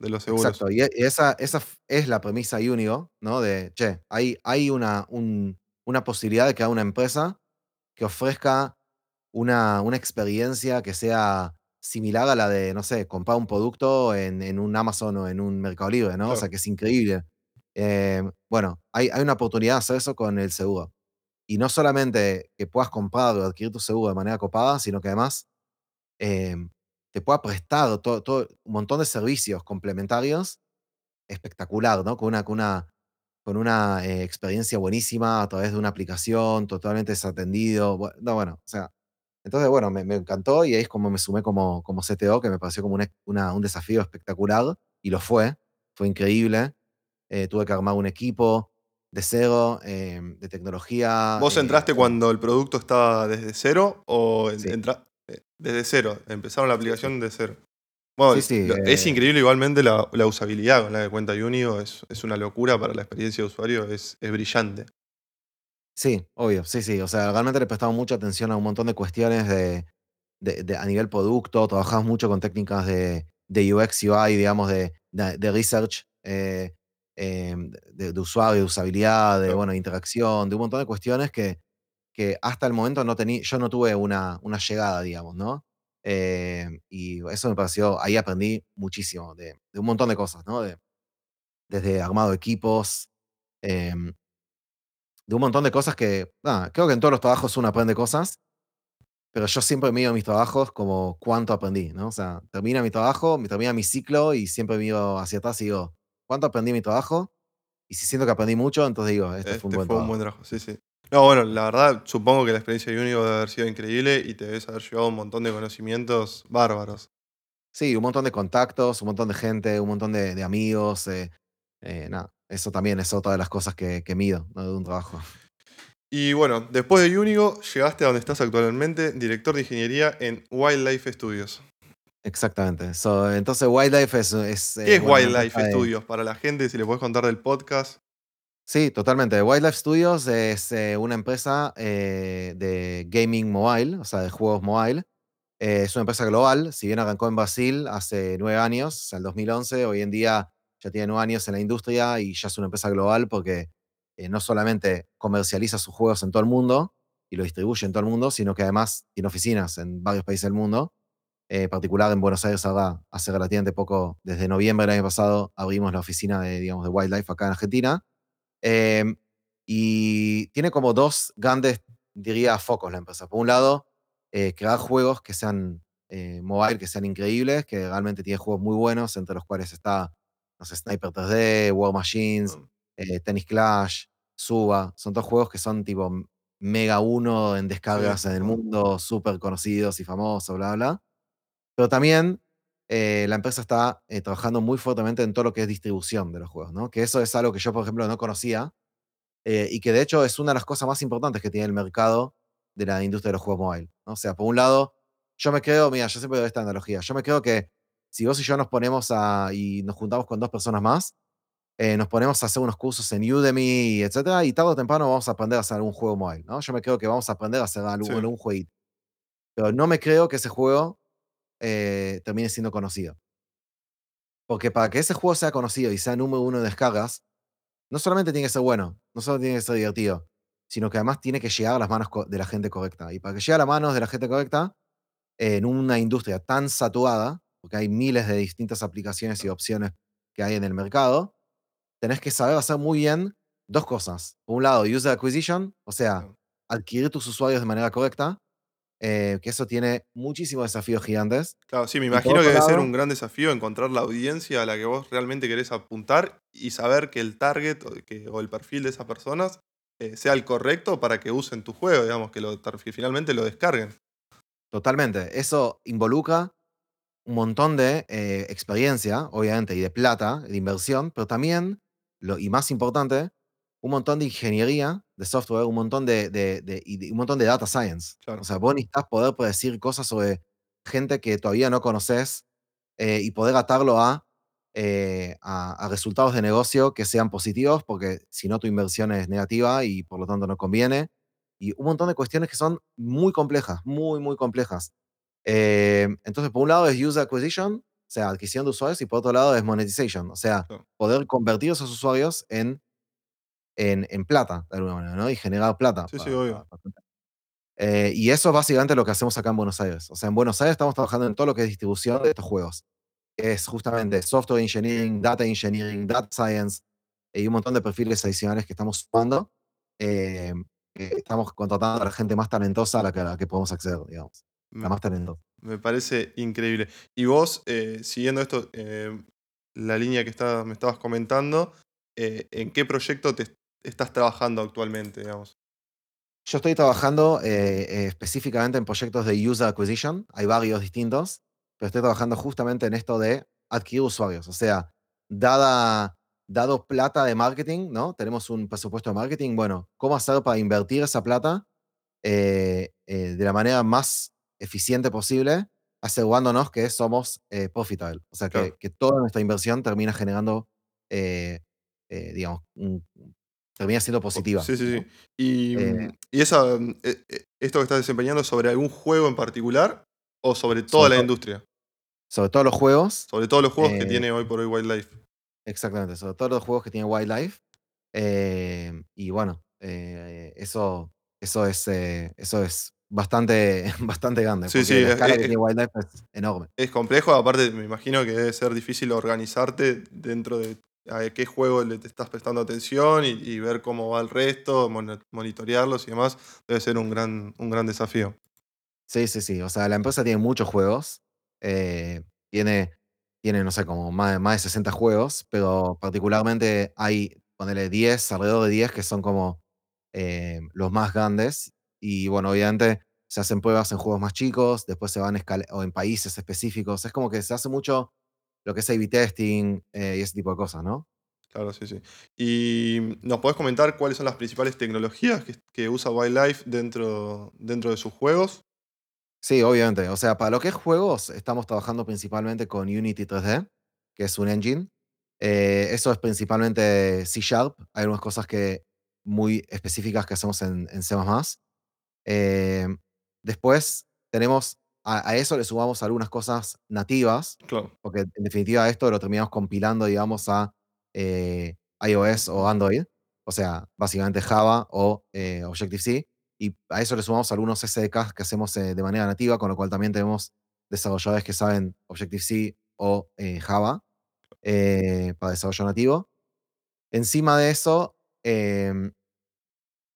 S1: de los seguros.
S2: Exacto, y e esa esa es la premisa Unigo, ¿no? De, che, hay hay una un una posibilidad de crear una empresa que ofrezca una una experiencia que sea similar a la de, no sé, comprar un producto en en un Amazon o en un Mercado Libre, ¿no? O sea, que es increíble. Em, bueno, hay hay una oportunidad de hacer eso con el seguro. Y no solamente que puedas comprar o adquirir tu seguro de manera copada, sino que además, em, te pueda prestar todo todo un montón de servicios complementarios espectacular, ¿no? Con una con una con una, eh, experiencia buenísima a través de una aplicación, totalmente desatendido. Bue no, bueno, o sea, entonces, bueno, me me encantó y ahí es como me sumé como como CTO, que me pareció como un una un desafío espectacular, y lo fue, fue increíble. Eh, tuve que armar un equipo de cero, em, de tecnología,
S1: ¿Vos
S2: eh,
S1: entraste cuando el producto estaba desde cero o
S2: Sí.
S1: entra eh, desde cero? Empezaron la
S2: Sí, sí.
S1: aplicación de cero.
S2: Sí,
S1: Bueno,
S2: sí,
S1: lo es
S2: eh
S1: increíble igualmente la la usabilidad con la que cuenta Unigo, es es una locura para la experiencia de usuario, es es brillante.
S2: Sí, obvio, sí, sí. O sea, realmente le prestamos mucha atención a un montón de cuestiones de de de a nivel producto, trabajamos mucho con técnicas de de UX, UI, digamos, de de de research, eh, em, de de usuario, de usabilidad, de,
S1: Claro.
S2: bueno, interacción, de un montón de cuestiones que que hasta el momento no tení yo no tuve una una llegada, digamos, ¿no? Em, y eso me pareció ahí aprendí muchísimo de de un montón de cosas, ¿no? De desde armado de equipos, em de un montón de cosas que, nada, creo que en todos los trabajos uno aprende cosas, pero yo siempre mido mis trabajos como cuánto aprendí, ¿no? O sea, termina mi trabajo, termina mi ciclo y siempre miro hacia atrás y digo: "¿Cuánto aprendí en mi trabajo?". Y si siento que aprendí mucho, entonces digo: "Este fue un
S1: Este
S2: buen
S1: fue un
S2: trabajo".
S1: buen trabajo, sí, sí. No, bueno, la verdad, supongo que la experiencia de Unigo debe haber sido increíble y te debes haber llevado un montón de conocimientos bárbaros.
S2: Sí, un montón de contactos, un montón de gente, un montón de de amigos, eh eh, nada, eso también es otra de las cosas que que mido, ¿no? De un trabajo.
S1: Y bueno, después de Unigo, llegaste a donde estás actualmente, director de ingeniería en Wildlife Studios.
S2: Exactamente. So, entonces Wildlife es es,
S1: ¿Qué
S2: eh,
S1: es
S2: bueno, una empresa
S1: Wildlife
S2: de
S1: Studios? Para la gente, si le podés contar del podcast.
S2: Sí, totalmente. Wildlife Studios es, eh, una empresa, eh, de gaming mobile, o sea, de juegos mobile. Es una empresa global, si bien arrancó en Brasil hace 9 años, o sea, el 2011, hoy en día ya tiene 9 años en la industria y ya es una empresa global porque, eh, no solamente comercializa sus juegos en todo el mundo y lo distribuye en todo el mundo, sino que además tiene oficinas en varios países del mundo. Eh, en particular en Buenos Aires ahora, hace relativamente poco, desde noviembre del año pasado, abrimos la oficina de, digamos, de Wildlife acá en Argentina. Em, y tiene como 2 grandes, diría, focos la empresa. Por un lado, eh, crear juegos que sean, eh, mobile, que sean increíbles, que realmente tiene juegos muy buenos, entre los cuales está, no sé, Sniper 3D, War Machines, eh, Tennis Clash, Suba. Son todos juegos que son tipo mega uno en
S1: Sí,
S2: descargas en el mundo, superconocidos y famosos, bla, bla. Pero también, eh, la empresa está, eh, trabajando muy fuertemente en todo lo que es distribución de los juegos, ¿no? Que eso es algo que yo, por ejemplo, no conocía. eh, y que de hecho es una de las cosas más importantes que tiene el mercado de la industria de los juegos mobile. ¿no? O sea, por un lado, yo me creo, mira, yo siempre doy esta analogía, yo me creo que si vos y yo nos ponemos a, y nos juntamos con dos personas más, eh, nos ponemos a hacer unos cursos en Udemy, etcétera, y tarde o temprano vamos a aprender a hacer algún juego mobile, ¿no? Yo me creo que vamos a aprender a hacer algún,
S1: Sí,
S2: algún jueguito. Pero no me creo que ese juego eh, termine siendo conocido. Porque para que ese juego sea conocido y sea número uno de descargas, no solamente tiene que ser bueno, no solo tiene que ser divertido, sino que además tiene que llegar a las manos de la gente correcta. Y para que llegue a las manos de la gente correcta, en una industria tan saturada, porque hay miles de distintas aplicaciones y opciones que hay en el mercado, tenés que saber hacer muy bien dos cosas. Por un lado, user acquisition, o sea, adquirir tus usuarios de manera correcta, eh, que eso tiene muchísimos desafíos gigantes.
S1: Claro, sí, me imagino que debe ser un gran desafío encontrar la audiencia a la que vos realmente querés apuntar y saber que el target o, que- o el perfil de esas personas eh, sea el correcto para que usen tu juego, digamos, que, lo, que finalmente lo descarguen.
S2: totalmente, eso involucra un montón de eh, experiencia, obviamente, y de plata, de inversión, pero también, lo, y más importante, un montón de ingeniería de software, un montón de, de- de- un montón de data science. O
S1: Claro.
S2: sea, vos necesitas poder predecir cosas sobre gente que todavía no conoces eh, y poder atarlo a, eh, a, a resultados de negocio que sean positivos, porque si no tu inversión es negativa y por lo tanto no conviene. Y un montón de cuestiones que son muy complejas, muy, muy complejas. Eh, entonces, por un lado es user acquisition, o sea, adquisición de usuarios, y por otro lado es monetization, o sea, poder convertir esos usuarios en, en, en plata, de alguna manera, ¿no? Y generar plata.
S1: Sí, sí, obvio.
S2: para- para- Eh, y eso es básicamente lo que hacemos acá en Buenos Aires. O sea, en Buenos Aires estamos trabajando en todo lo que es distribución de estos juegos. que Es justamente software engineering, data engineering, data science, y un montón de perfiles adicionales que estamos sumando. eh, estamos contratando a la gente más talentosa a la que, a la que podemos acceder, digamos. La
S1: Me,
S2: más
S1: me parece increíble. Y vos, eh, siguiendo esto, eh, la línea que está- me estabas comentando, eh, ¿en qué proyecto te estás trabajando actualmente, digamos?
S2: Yo estoy trabajando específicamente en proyectos de user acquisition, hay varios distintos, pero estoy trabajando justamente en esto de adquirir usuarios. O sea, dada, dado plata de marketing, ¿no? Tenemos un presupuesto de marketing, bueno, ¿cómo hacer para invertir esa plata de la manera más eficiente posible, asegurándonos que somos eh, profitable? O sea, que,
S1: Claro.
S2: que toda nuestra inversión termina generando, eh, eh, digamos, un- termina siendo positiva.
S1: Sí, sí, sí. Y, mm, y esa, mm, eh, eh, esto que estás desempeñando sobre algún juego en particular o sobre toda
S2: sobre
S1: la
S2: todo
S1: industria,
S2: sobre todo los juegos,
S1: sobre todos los juegos que tiene hoy por hoy Wildlife.
S2: exactamente, sobre todo los juegos que tienen wildlife. y bueno, eso, eso es, eso es bastante, bastante grande,
S1: Sí,
S2: la
S1: es,
S2: escala que tiene wildlife es enorme.
S1: es complejo, aparte me imagino que debe ser difícil organizarte dentro de a qué juego le te estás prestando atención y, y ver cómo va el resto, monitorearlos y demás, debe ser un gran, un gran desafío.
S2: Sí, sí, sí. O sea, la empresa tiene muchos juegos. eh, tiene, tiene, no sé, como más, de- más de 60 juegos, pero particularmente hay, ponele 10, alrededor de 10 que son como eh, los más grandes. Y bueno, obviamente se hacen pruebas en juegos más chicos, después se van o en países específicos. Es como que se hace mucho lo que es A-B testing eh, y ese tipo de cosas, ¿no?
S1: Claro, sí, sí. ¿Y nos podés comentar cuáles son las principales tecnologías que, que usa Wildlife dentro, dentro de sus juegos?
S2: Sí, obviamente. O sea, para lo que es juegos, estamos trabajando principalmente con Unity 3D, que es un engine. Eh, eso es principalmente C Sharp. Hay algunas cosas que muy específicas que hacemos en, en C++. Eh, después tenemos, a, a eso le sumamos algunas cosas nativas,
S1: Claro,
S2: porque en definitiva esto lo terminamos compilando, digamos, a eh, iOS o Android. O sea, básicamente Java o eh, Objective-C. Y a eso le sumamos algunos SDKs que hacemos de manera nativa, con lo cual también tenemos desarrolladores que saben Objective-C o Java para desarrollo nativo. Encima de eso, em,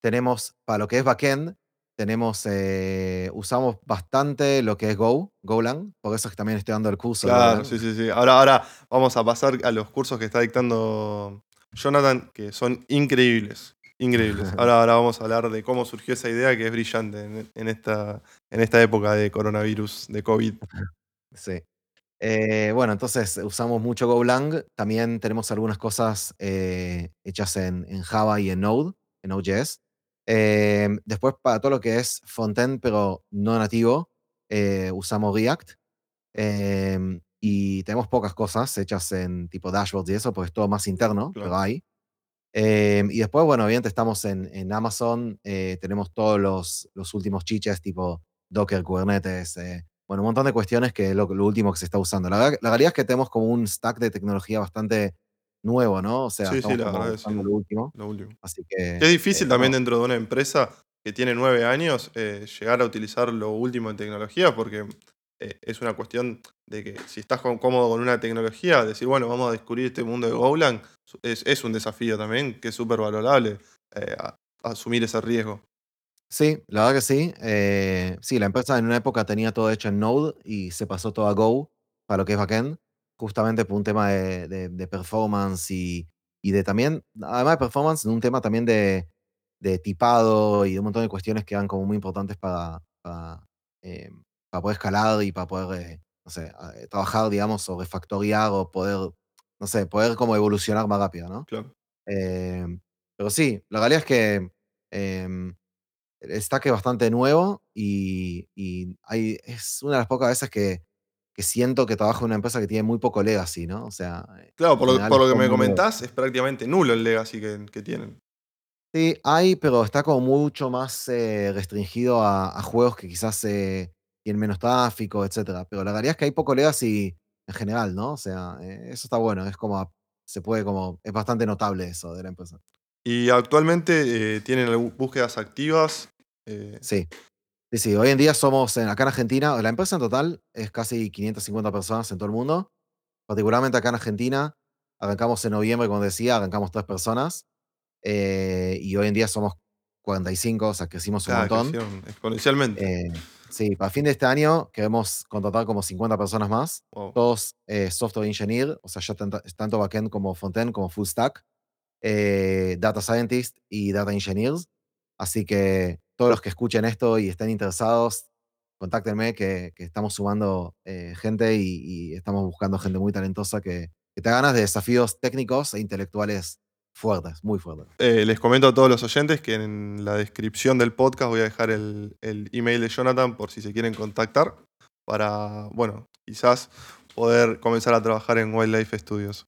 S2: tenemos para lo que es backend, tenemos, eh, usamos bastante lo que es Go, Golang, por eso es que también estoy dando el curso
S1: claro, sí, sí, sí. Ahora, ahora vamos a pasar a los cursos que está dictando Jonathan, que son increíbles. Increíbles. Ahora, ahora vamos a hablar de cómo surgió esa idea que es brillante en, en esta, en esta época de coronavirus, de COVID.
S2: Sí. Eh, bueno, entonces usamos mucho Golang. También tenemos algunas cosas eh, hechas en, en Java y en Node. en Node.js. Em, después, para todo lo que es frontend, pero no nativo, eh, usamos React. Em, y tenemos pocas cosas hechas en tipo dashboards y eso, porque es todo más interno, pero
S1: Claro.
S2: hay. Em, y después, bueno, obviamente estamos en, en Amazon, eh, tenemos todos los, los últimos chiches tipo Docker, Kubernetes, eh, bueno, un montón de cuestiones que es lo, lo último que se está usando. La, la realidad es que tenemos como un stack de tecnología bastante nuevo, ¿no? O sea,
S1: Sí, la verdad
S2: lo último.
S1: Lo último.
S2: Así que...
S1: Es difícil
S2: eh,
S1: también
S2: no,
S1: dentro de una empresa que tiene nueve años eh, llegar a utilizar lo último en tecnología porque eh, es una cuestión de que si estás con- cómodo con una tecnología, decir, bueno, vamos a descubrir este mundo de Golang, es, es un desafío también que es súper valorable a- asumir ese riesgo.
S2: Sí, la verdad que sí. Eh, sí, la empresa en una época tenía todo hecho en Node y se pasó todo a Go para lo que es backend, justamente por un tema de, de- de performance y, y de también, además de performance, un tema también de, de tipado y de un montón de cuestiones que eran como muy importantes para, para, eh, para poder escalar y para poder, eh, no sé, eh, trabajar, digamos, o refactorear o poder, no sé, poder como evolucionar más rápido, ¿no?
S1: Claro.
S2: Pero sí, la realidad es que... em, el stack es bastante nuevo y, y hay, es una de las pocas veces que, que siento que trabajo en una empresa que tiene muy poco legacy, ¿no? O sea, eh,
S1: Claro, por lo, por que me
S2: nuevo.
S1: comentás, es prácticamente nulo el legacy que, que tienen.
S2: Sí, hay, pero está como mucho más eh, restringido a, a juegos que quizás eh, tienen menos tráfico, etcétera. Pero la realidad es que hay poco legacy en general, ¿no? O sea, eh, eso está bueno, es como, se puede como, es bastante notable eso de la empresa.
S1: Y actualmente tienen búsquedas activas.
S2: Sí. Sí, sí, hoy en día somos en, acá en Argentina, la empresa en total es casi 550 personas en todo el mundo. Particularmente acá en Argentina, arrancamos en noviembre, como decía, arrancamos tres personas. eh, y hoy en día somos 45, o sea, crecimos un
S1: ah,
S2: montón.
S1: crecieron exponencialmente.
S2: Eh, sí, para fin de este año queremos contratar como 50 personas más,
S1: Wow.
S2: todos eh, software engineer, o sea, ya tanto, tanto backend como frontend, como full stack, eh, data scientist y data engineers. Así que todos los que escuchen esto y estén interesados, contáctenme que, estamos sumando eh, gente y, estamos buscando gente muy talentosa que, tenga ganas de desafíos técnicos e intelectuales fuertes, muy fuertes.
S1: Eh, les comento a todos los oyentes que en la descripción del podcast voy a dejar el email de Jonathan por si se quieren contactar para, bueno, quizás poder comenzar a trabajar en Wildlife Studios.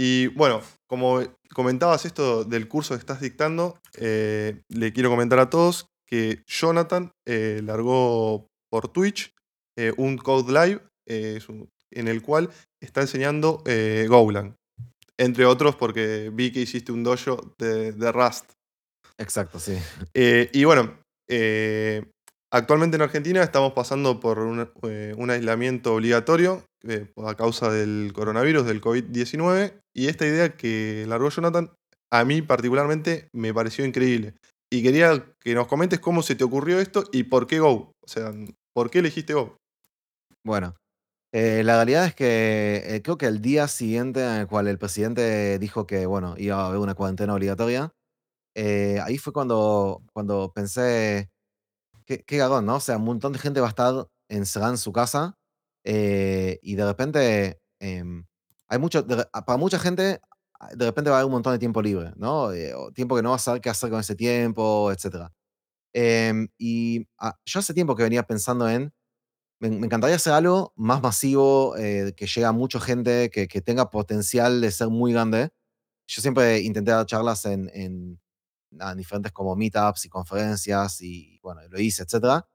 S1: Y bueno, como comentabas esto del curso que estás dictando, eh, le quiero comentar a todos que Jonathan eh, largó por Twitch eh, un Code Live en el cual está enseñando Golang. Entre otros porque vi que hiciste un dojo de, de Rust.
S2: Exacto, sí.
S1: Y bueno, actualmente en Argentina estamos pasando por un, eh, aislamiento obligatorio eh, a causa del coronavirus, del COVID-19, y esta idea que largó Jonathan, a mí particularmente me pareció increíble. Y quería que nos comentes cómo se te ocurrió esto y por qué Go. O sea, ¿por qué elegiste Go?
S2: Bueno, eh, la realidad es que creo que el día siguiente en el cual el presidente dijo que, bueno, iba a haber una cuarentena obligatoria, ahí fue cuando, cuando pensé, qué, qué ¿no? O sea, un montón de gente va a estar encerrada en su casa eh, y de repente em, hay mucho, re- para mucha gente, ah, de repente va a haber un montón de tiempo libre, ¿no? Eh, tiempo que no va a saber qué hacer con ese tiempo, etcétera. Em, y ah, yo hace tiempo que venía pensando en me, me encantaría hacer algo más masivo, eh, que llegue a mucha gente, que, que tenga potencial de ser muy grande. Yo siempre intenté dar charlas en, en diferentes como meetups y conferencias y bueno, lo hice, etcétera.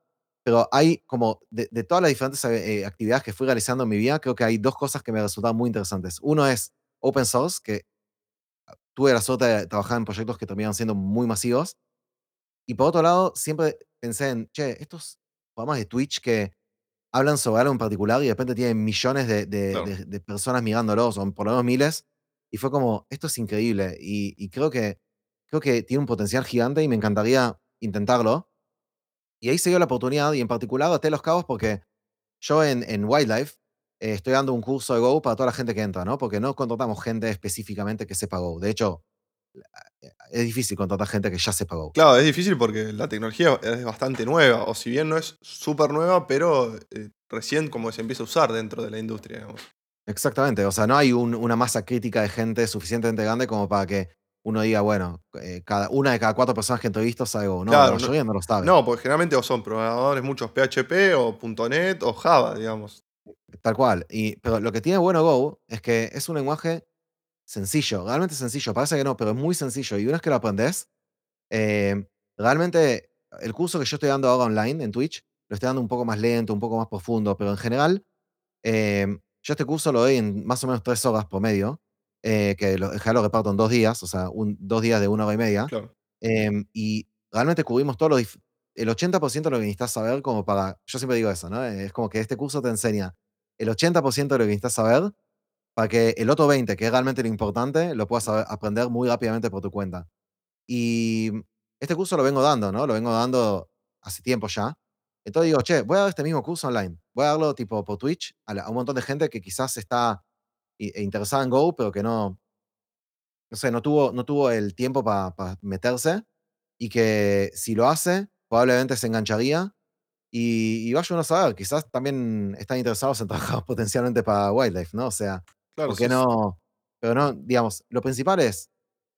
S2: Pero hay como, de, de todas las diferentes eh, actividades que fui realizando en mi vida, creo que hay dos cosas que me resultaron muy interesantes. Uno es open source, que tuve la suerte de trabajar en proyectos que terminaron siendo muy masivos. Y por otro lado, siempre pensé en, che, estos programas de Twitch que hablan sobre algo en particular y de repente tienen millones de, de-
S1: Claro.
S2: de- de personas mirándolos, o por lo menos miles, y fue como, esto es increíble, y, y creo, que, creo que tiene un potencial gigante y me encantaría intentarlo. Y ahí se dio la oportunidad, y en particular até los cabos porque yo en, en Wildlife eh, estoy dando un curso de Go para toda la gente que entra, ¿no? Porque no contratamos gente específicamente que sepa Go. De hecho, eh, es difícil contratar gente que ya sepa Go.
S1: Claro, es difícil porque la tecnología es bastante nueva, o si bien no es súper nueva, pero eh, recién como se empieza a usar dentro de la industria, digamos.
S2: Exactamente, o sea, no hay un- una masa crítica de gente suficientemente grande como para que uno diga, bueno, eh, cada, una de cada cuatro personas que entrevisto sabe Go. No,
S1: Claro,
S2: la
S1: no-
S2: no, lo sabe.
S1: No, porque generalmente o son programadores muchos PHP o .NET o Java, digamos.
S2: Tal cual. Y, pero lo que tiene bueno Go es que es un lenguaje sencillo, realmente sencillo. Parece que no, pero es muy sencillo. Y una vez que lo aprendes, eh, realmente el curso que yo estoy dando ahora online en Twitch, lo estoy dando un poco más lento, un poco más profundo, pero en general, eh, yo este curso lo doy en más o menos tres horas por medio, eh, que lo, en general lo reparto en dos días, o sea, un- dos días de una hora y media.
S1: Claro.
S2: Em, y realmente cubrimos todo lo dif- el 80% de lo que necesitas saber como para, yo siempre digo eso, ¿no? Es como que este curso te enseña el 80% de lo que necesitas saber para que el otro 20, que es realmente lo importante, lo puedas saber- aprender muy rápidamente por tu cuenta. Y este curso lo vengo dando, ¿no? Lo vengo dando hace tiempo ya. Entonces digo, che, voy a dar este mismo curso online. Voy a darlo tipo por Twitch a, la- a un montón de gente que quizás está e interesada en Go, pero que no, no sé, no tuvo, no tuvo el tiempo para meterse y que si lo hace, probablemente se engancharía y, y vaya uno a saber, quizás también están interesados en trabajar potencialmente para Wildlife, ¿no? O sea,
S1: Claro,
S2: ¿por qué
S1: sí, sí.
S2: no? Pero no, digamos, lo principal es,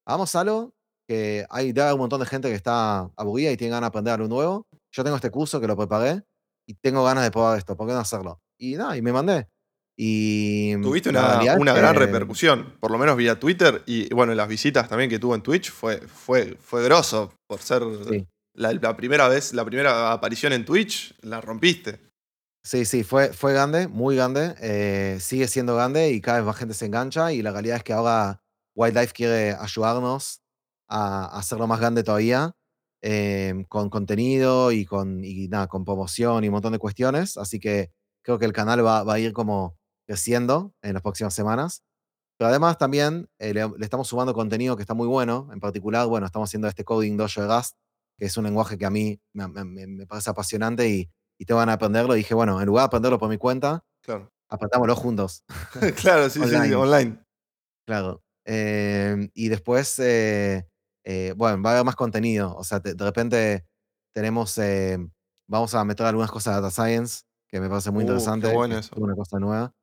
S2: hagamos algo que hay debe haber un montón de gente que está aburrida y tiene ganas de aprender algo nuevo. Yo tengo este curso que lo preparé y tengo ganas de probar esto, ¿por qué no hacerlo? Y nada, y me mandé. Y
S1: Tuviste una, una gran repercusión, por lo menos vía Twitter y bueno, las visitas también que tuvo en Twitch fue, fue, fue grosso por ser
S2: Sí.
S1: la, la primera vez, la primera aparición en Twitch, la rompiste.
S2: Sí, sí, fue, fue grande, muy grande. eh, sigue siendo grande y cada vez más gente se engancha. Y la realidad es que ahora Wildlife quiere ayudarnos a, a hacerlo más grande todavía, em, con contenido y con, y nada, con promoción y un montón de cuestiones. Así que creo que el canal va, va a ir como creciendo en las próximas semanas. Pero además también eh, le, le estamos sumando contenido que está muy bueno. En particular, bueno, estamos haciendo este coding dojo de Rust, que es un lenguaje que a mí me, me- me- parece apasionante y, y tengo ganas de aprenderlo. Y dije, bueno, en lugar de aprenderlo por mi cuenta,
S1: Claro.
S2: aprendámoslo juntos.
S1: claro, sí, sí, sí,
S2: Online.
S1: online.
S2: Claro. Em, y después, eh, eh, bueno, va a haber más contenido. O sea, te- de repente tenemos, em, vamos a meter algunas cosas de Data Science, que me parece muy
S1: Uh, qué
S2: interesante. que
S1: bueno
S2: es
S1: eso.
S2: Una cosa nueva.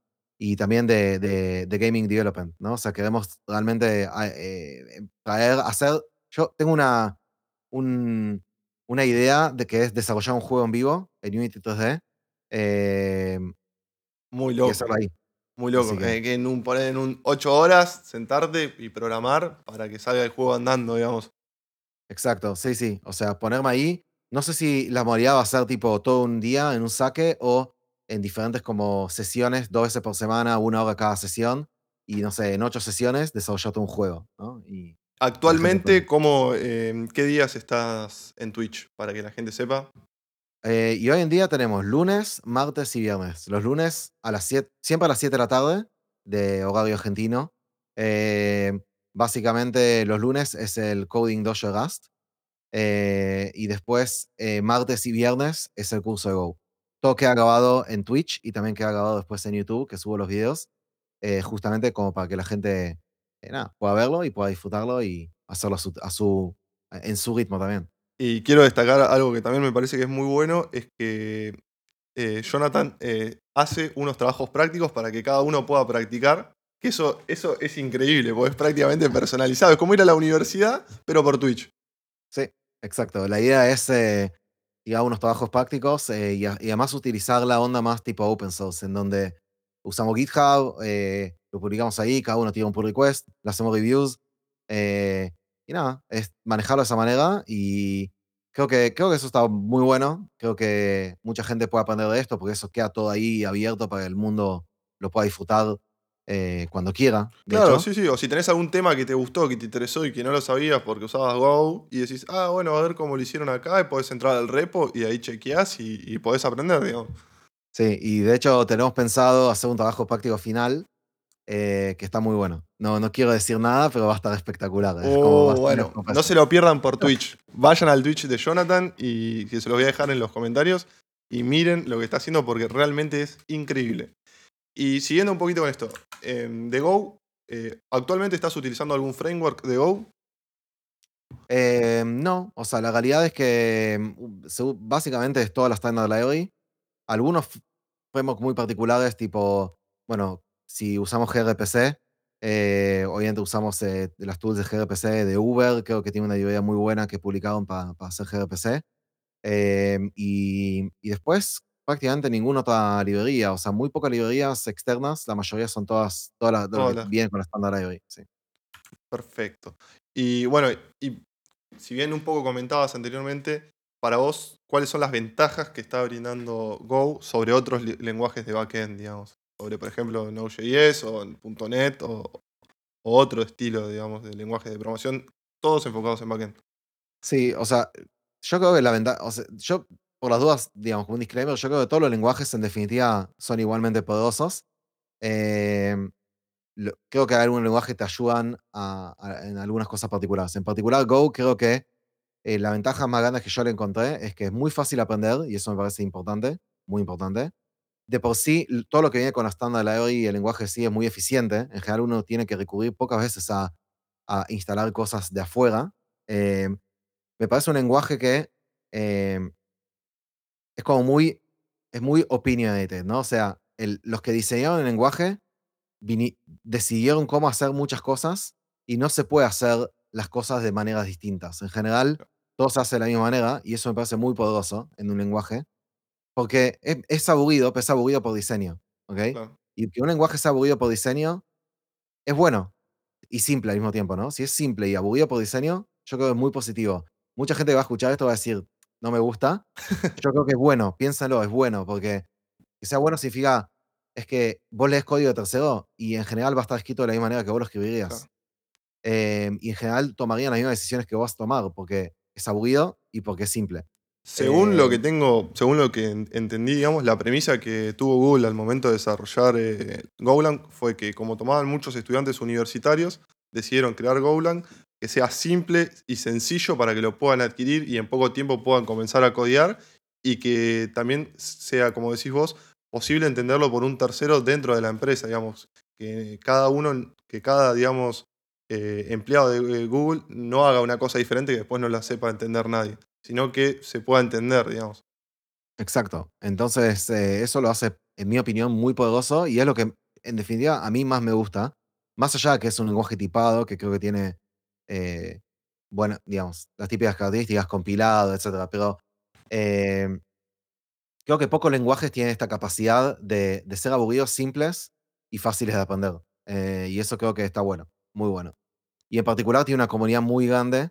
S2: Y también de, de- de Gaming Development, ¿no? O sea, queremos realmente ah, eh, em, traer, hacer. Yo tengo una, un- una idea de que es desarrollar un juego en vivo en Unity 3D em,
S1: Muy
S2: y
S1: loco.
S2: hacerlo ahí.
S1: Muy loco.
S2: Que-
S1: Eh, que en un, poner en un 8 horas, sentarte y programar para que salga el juego andando, digamos.
S2: Exacto, sí, sí. O sea, ponerme ahí. No sé si la modalidad va a ser tipo todo un día en un saque o en diferentes como sesiones, dos veces por semana, una hora cada sesión. Y no sé, en ocho sesiones desarrollarte un juego, ¿no? Y
S1: Actualmente, ¿cómo, eh, ¿qué días estás en Twitch? Para que la gente sepa.
S2: Eh, y hoy en día tenemos lunes, martes y viernes. Los lunes a las 7, siempre a las 7 de la tarde, de horario argentino. Eh, básicamente los lunes es el Coding Dojo Rust. eh, y después, eh, martes y viernes es el curso de Go. Todo queda grabado en Twitch y también queda grabado después en YouTube, que subo los videos, eh, justamente como para que la gente eh, nada, pueda verlo y pueda disfrutarlo y hacerlo a su, a su- en su ritmo también.
S1: Y quiero destacar algo que también me parece que es muy bueno, es que eh, Jonathan hace unos trabajos prácticos para que cada uno pueda practicar. Que eso, eso es increíble, porque es prácticamente personalizado. Es como ir a la universidad, pero por Twitch.
S2: Sí, exacto. La idea es eh, llevar unos trabajos prácticos eh, y, y además utilizar la onda más tipo open source, en donde usamos GitHub, eh, lo publicamos ahí, cada uno tiene un pull request, le hacemos reviews. eh, y nada, es manejarlo de esa manera y creo que, creo que eso está muy bueno. Creo que mucha gente puede aprender de esto porque eso queda todo ahí abierto para que el mundo lo pueda disfrutar eh, cuando quiera. de
S1: Claro,
S2: hecho.
S1: sí, sí. O si tenés algún tema que te gustó, que te interesó y que no lo sabías porque usabas Go y decís, ah, bueno, a ver cómo lo hicieron acá y podés entrar al repo y ahí chequeás y, y podés aprender, digamos.
S2: Sí, y de hecho tenemos pensado hacer un trabajo práctico final eh, que está muy bueno. No, no quiero decir nada, pero va a estar espectacular. es
S1: Oh, bueno, no se lo pierdan por Twitch. Vayan al Twitch de Jonathan y que se los voy a dejar en los comentarios y miren lo que está haciendo porque realmente es increíble. Y siguiendo un poquito con esto, em, de Go, eh, ¿actualmente estás utilizando algún framework de Go?
S2: Eh, no, o sea, la realidad es que u- básicamente es toda la standard library. Algunos f- frameworks muy particulares, tipo, bueno, si usamos gRPC, Eh, obviamente usamos eh, las tools de gRPC de Uber, creo que tiene una librería muy buena que publicaron para hacer gRPC. Em, y después prácticamente ninguna otra librería, o sea, muy pocas librerías externas, la mayoría son todas, todas las, que
S1: Hola,
S2: vienen con la Standard Library. Sí.
S1: perfecto. Y bueno, y si bien un poco comentabas anteriormente, para vos, ¿cuáles son las ventajas que está brindando Go sobre otros lenguajes de backend, digamos? Sobre, por ejemplo, Node.js o .NET o, o otro estilo, digamos, de lenguaje de programación, todos enfocados en backend.
S2: Sí, o sea, yo creo que la ventaja, o sea, yo, por las dudas, digamos, como un disclaimer, yo creo que todos los lenguajes en definitiva son igualmente poderosos. Em, lo- creo que algunos lenguajes te ayudan a- a- en algunas cosas particulares. En particular, Go, creo que eh, la ventaja más grande que yo le encontré es que es muy fácil aprender, y eso me parece importante, muy importante. De por sí, todo lo que viene con la Standard Library y el lenguaje sí es muy eficiente. En general, uno tiene que recurrir pocas veces a, a instalar cosas de afuera. Em, me parece un lenguaje que em, es como muy, es muy opinionated, ¿no? O sea, el- los que diseñaron el lenguaje decidieron cómo hacer muchas cosas y no se puede hacer las cosas de maneras distintas. En general, todo se hace de la misma manera y eso me parece muy poderoso en un lenguaje, porque es, es aburrido, pero es aburrido por diseño, ¿ok?
S1: Claro.
S2: Y que un lenguaje sea aburrido por diseño es bueno y simple al mismo tiempo, ¿no? Si es simple y aburrido por diseño, yo creo que es muy positivo. Mucha gente que va a escuchar esto va a decir, no me gusta. Yo creo que es bueno, piénsalo, es bueno, porque que sea bueno significa, es que vos lees código de tercero y en general va a estar escrito de la misma manera que vos lo escribirías.
S1: Claro.
S2: Em, y en general tomarían las mismas decisiones que vos tomar, porque es aburrido y porque es simple.
S1: Según lo que
S2: Em,
S1: tengo, según lo que en- entendí, digamos, la premisa que tuvo Google al momento de desarrollar eh, Golang fue que como tomaban muchos estudiantes universitarios, decidieron crear Golang que sea simple y sencillo para que lo puedan adquirir y en poco tiempo puedan comenzar a codear y que también sea, como decís vos, posible entenderlo por un tercero dentro de la empresa, digamos, que cada uno, que cada, digamos, eh, empleado de Google no haga una cosa diferente que después no la sepa entender nadie sino que se pueda entender, digamos.
S2: exacto. Entonces, eh, eso lo hace, en mi opinión, muy poderoso y es lo que, en definitiva, a mí más me gusta. Más allá de que es un lenguaje tipado, que creo que tiene, eh, bueno, digamos, las típicas características, compilado, etcétera. Pero em, creo que pocos lenguajes tienen esta capacidad de, de ser aburridos, simples y fáciles de aprender. Eh, y eso creo que está bueno, muy bueno. Y en particular tiene una comunidad muy grande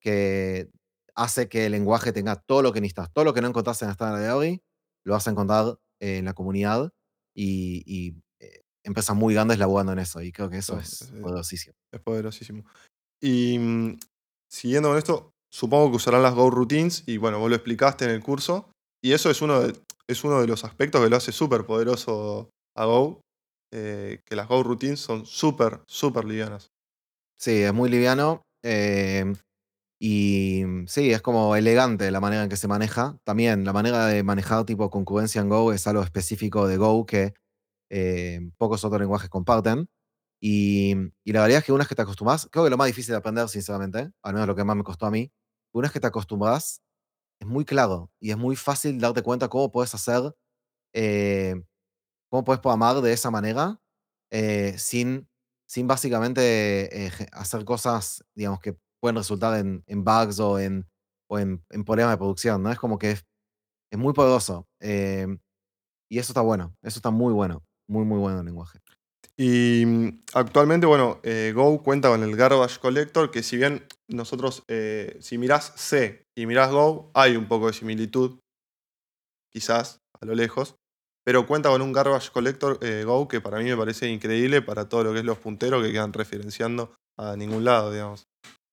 S2: que hace que el lenguaje tenga todo lo que necesitas. Todo lo que no encontrás en la Standard Library, lo vas a encontrar en la comunidad y, y, eh, empresas muy grandes laburando en eso. Y creo que eso es
S1: es, eh,
S2: poderosísimo.
S1: es poderosísimo. Y mm, siguiendo con esto, supongo que usarán las Go Routines, y bueno, vos lo explicaste en el curso, y eso es uno de, es uno de los aspectos que lo hace súper poderoso a Go, eh, que las Go Routines son súper, súper livianas.
S2: Sí, es muy liviano. em, y mm, sí, es como elegante la manera en que se maneja. También la manera de manejar tipo concurrencia en Go es algo específico de Go que eh, pocos otros lenguajes comparten. Y, y la realidad es que una vez que te acostumbras, creo que lo más difícil de aprender, sinceramente, al menos lo que más me costó a mí, una vez que te acostumbras, es muy claro y es muy fácil darte cuenta cómo puedes hacer, eh, cómo puedes programar de esa manera eh, sin, sin básicamente eh, hacer cosas, digamos, que pueden resultar en, en bugs o en, o en, en problemas de producción, ¿no? Es como que es, es muy poderoso. eh, y eso está bueno, eso está muy bueno, muy, muy bueno el lenguaje.
S1: Y mm, actualmente, bueno, eh, Go cuenta con el Garbage Collector, que si bien nosotros, eh, si mirás C y mirás Go, hay un poco de similitud, quizás, a lo lejos, pero cuenta con un Garbage Collector eh, Go que para mí me parece increíble para todo lo que es los punteros que quedan referenciando a ningún lado, digamos.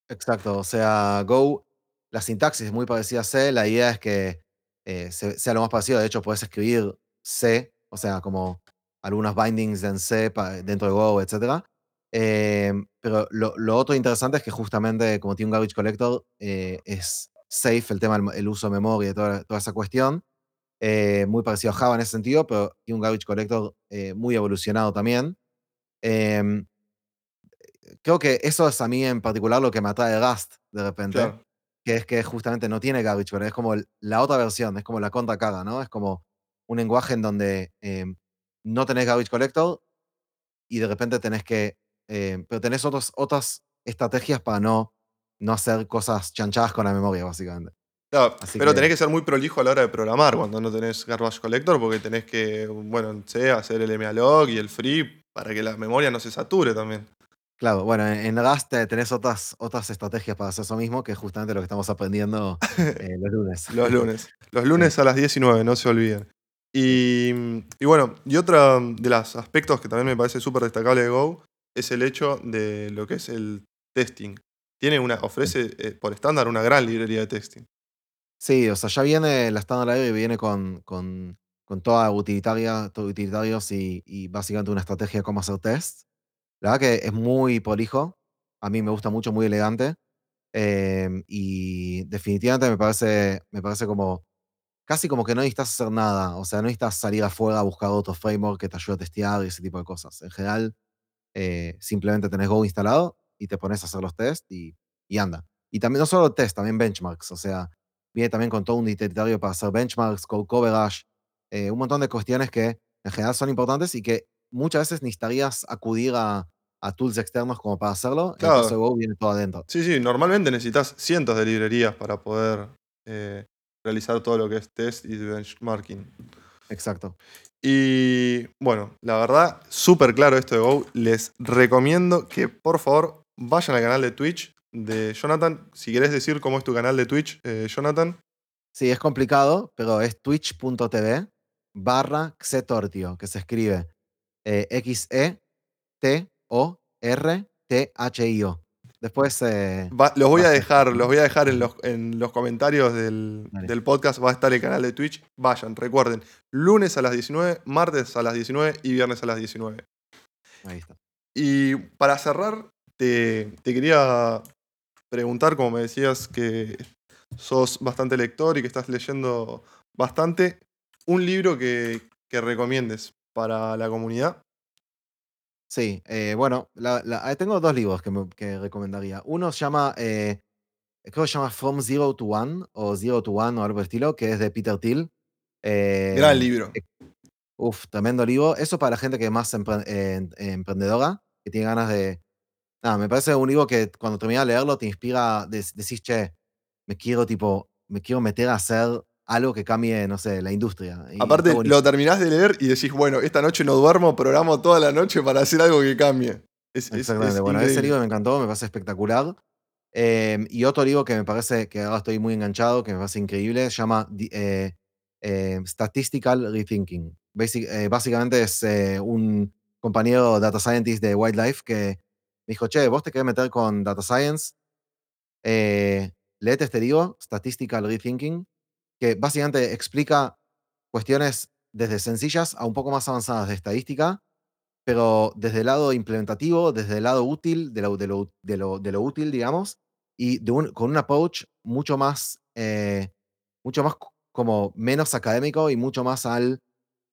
S2: Exacto, o sea, Go, la sintaxis es muy parecida a C, la idea es que se- sea lo más parecido, de hecho puedes escribir C, o sea, como algunos bindings en C dentro de Go, etc. pero lo, lo otro interesante es que justamente como tiene un garbage collector, eh, es safe el tema del el uso de memoria y toda, toda esa cuestión, eh, muy parecido a Java en ese sentido, pero tiene un garbage collector eh, muy evolucionado también. Em, creo que eso es a mí en particular lo que me atrae Rust de repente,
S1: Claro,
S2: que es que justamente no tiene garbage collector, es como la otra versión, es como la contracara, ¿no? Es como un lenguaje en donde em, no tenés garbage collector y de repente tenés que eh, pero tenés otros, otras estrategias para no, no hacer cosas chanchadas con la memoria, básicamente.
S1: Claro,
S2: Así
S1: pero
S2: que-
S1: tenés que ser muy prolijo a la hora de programar cuando no tenés Garbage Collector, porque tenés que, bueno, en C, hacer el malog y el free para que la memoria no se sature también.
S2: Claro, bueno, en, Rust tenés otras, otras estrategias para hacer eso mismo, que es justamente lo que estamos aprendiendo eh, los lunes.
S1: Los lunes. Los lunes a las 19, no se olviden. Y, bueno, y otro de los aspectos que también me parece súper destacable de Go es el hecho de lo que es el testing. Tiene una, ofrece eh, por estándar una gran librería de testing.
S2: Sí, o sea, ya viene la Standard Library, viene con, con, con toda utilitaria, todo utilitarios y, y básicamente una estrategia de cómo hacer test. La verdad que es muy prolijo. A mí me gusta mucho, muy elegante. em, y definitivamente me parece, me parece como casi como que no necesitas hacer nada. O sea, no necesitas salir afuera a buscar otro framework que te ayude a testear y ese tipo de cosas. En general, eh, simplemente tenés Go instalado y te pones a hacer los tests y, y anda. Y también no solo test, también benchmarks. O sea, viene también con todo un utilitario para hacer benchmarks, code coverage, eh, un montón de cuestiones que en general son importantes y que muchas veces necesitarías acudir a, a tools externos como para hacerlo.
S1: Claro.
S2: de Go viene todo adentro.
S1: Sí, sí, normalmente necesitas cientos de librerías para poder eh, realizar todo lo que es test y benchmarking.
S2: Exacto.
S1: Y bueno, la verdad, súper claro esto de Go. Les recomiendo que por favor vayan al canal de Twitch de Jonathan. Si querés decir cómo es tu canal de Twitch, eh, Jonathan.
S2: Sí, es complicado, pero es twitch.tv barra Xetortio, que se escribe eh, X-E-T-O-R-T-H-I-O. Después, eh,
S1: Va- los voy a dejar, los voy a dejar en los, en los comentarios del, del podcast. Va a estar el canal de Twitch. Vayan, recuerden, lunes a las 19, martes a las 19 y viernes a las 19.
S2: ahí está.
S1: Y para cerrar, te, te quería preguntar, como me decías que sos bastante lector y que estás leyendo bastante, un libro que, que recomiendes para la comunidad.
S2: Sí, eh, bueno, la- la- ah, tengo dos libros que, me- que recomendaría. Uno se llama, eh, creo que se llama From Zero to One o Zero to One o algo por el estilo, que es de Peter Thiel. Eh,
S1: Gran libro.
S2: Uf, tremendo libro. Eso para la gente que es más empre- eh, en- emprendedora, que tiene ganas de... Nada, me parece un libro que cuando terminas de leerlo te inspira, de- decís, che, me quiero tipo, me quiero meter a hacer algo que cambie, no sé, la industria. Y
S1: Aparte, lo terminás de leer y decís, bueno, esta noche no duermo, programo toda la noche para hacer algo que cambie. Es,
S2: Exactamente.
S1: es
S2: bueno, ese
S1: increíble.
S2: libro me encantó, me parece espectacular. Eh, y otro libro que me parece que ahora estoy muy enganchado, que me parece increíble, se llama eh, eh, Statistical Rethinking. Basic- eh, básicamente es un compañero data scientist de Wildlife que me dijo, che, vos te querés meter con data science, léete este libro, Statistical Rethinking, que básicamente explica cuestiones desde sencillas a un poco más avanzadas de estadística, pero desde el lado implementativo, desde el lado útil, de lo, de lo, de lo, de lo útil, digamos, y de un- con un approach mucho más, eh, mucho más co- como menos académico y mucho más al,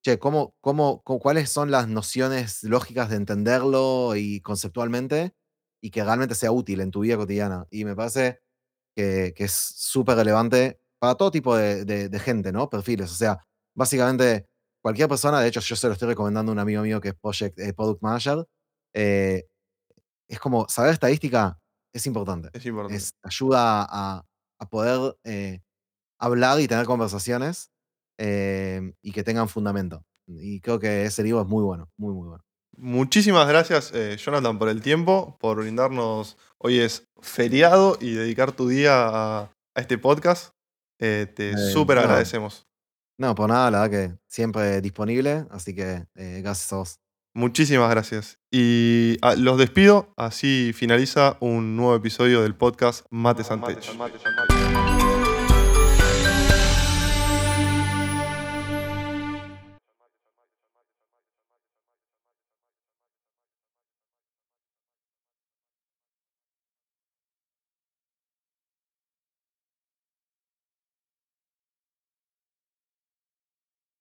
S2: che, ¿cómo, cómo, co- ¿cuáles son las nociones lógicas de entenderlo y conceptualmente y que realmente sea útil en tu vida cotidiana? Y me parece que, que es súper relevante para todo tipo de, de- de gente, ¿no? Perfiles. O sea, básicamente cualquier persona, de hecho yo se lo estoy recomendando a un amigo mío que es project, eh, Product Manager, eh, es como saber estadística es importante.
S1: Es importante.
S2: Es, ayuda a, a poder eh, hablar y tener conversaciones eh, y que tengan fundamento. Y creo que ese libro es muy bueno, muy, muy bueno.
S1: Muchísimas gracias, eh, Jonathan, por el tiempo, por brindarnos. Hoy es feriado y dedicar tu día a, a este podcast. Eh, te
S2: Eh,
S1: súper
S2: no.
S1: agradecemos.
S2: No, por nada, la verdad que siempre disponible, así que eh, gracias a vos.
S1: Muchísimas gracias. Y ah, los despido, así finaliza un nuevo episodio del podcast Mates and Tech.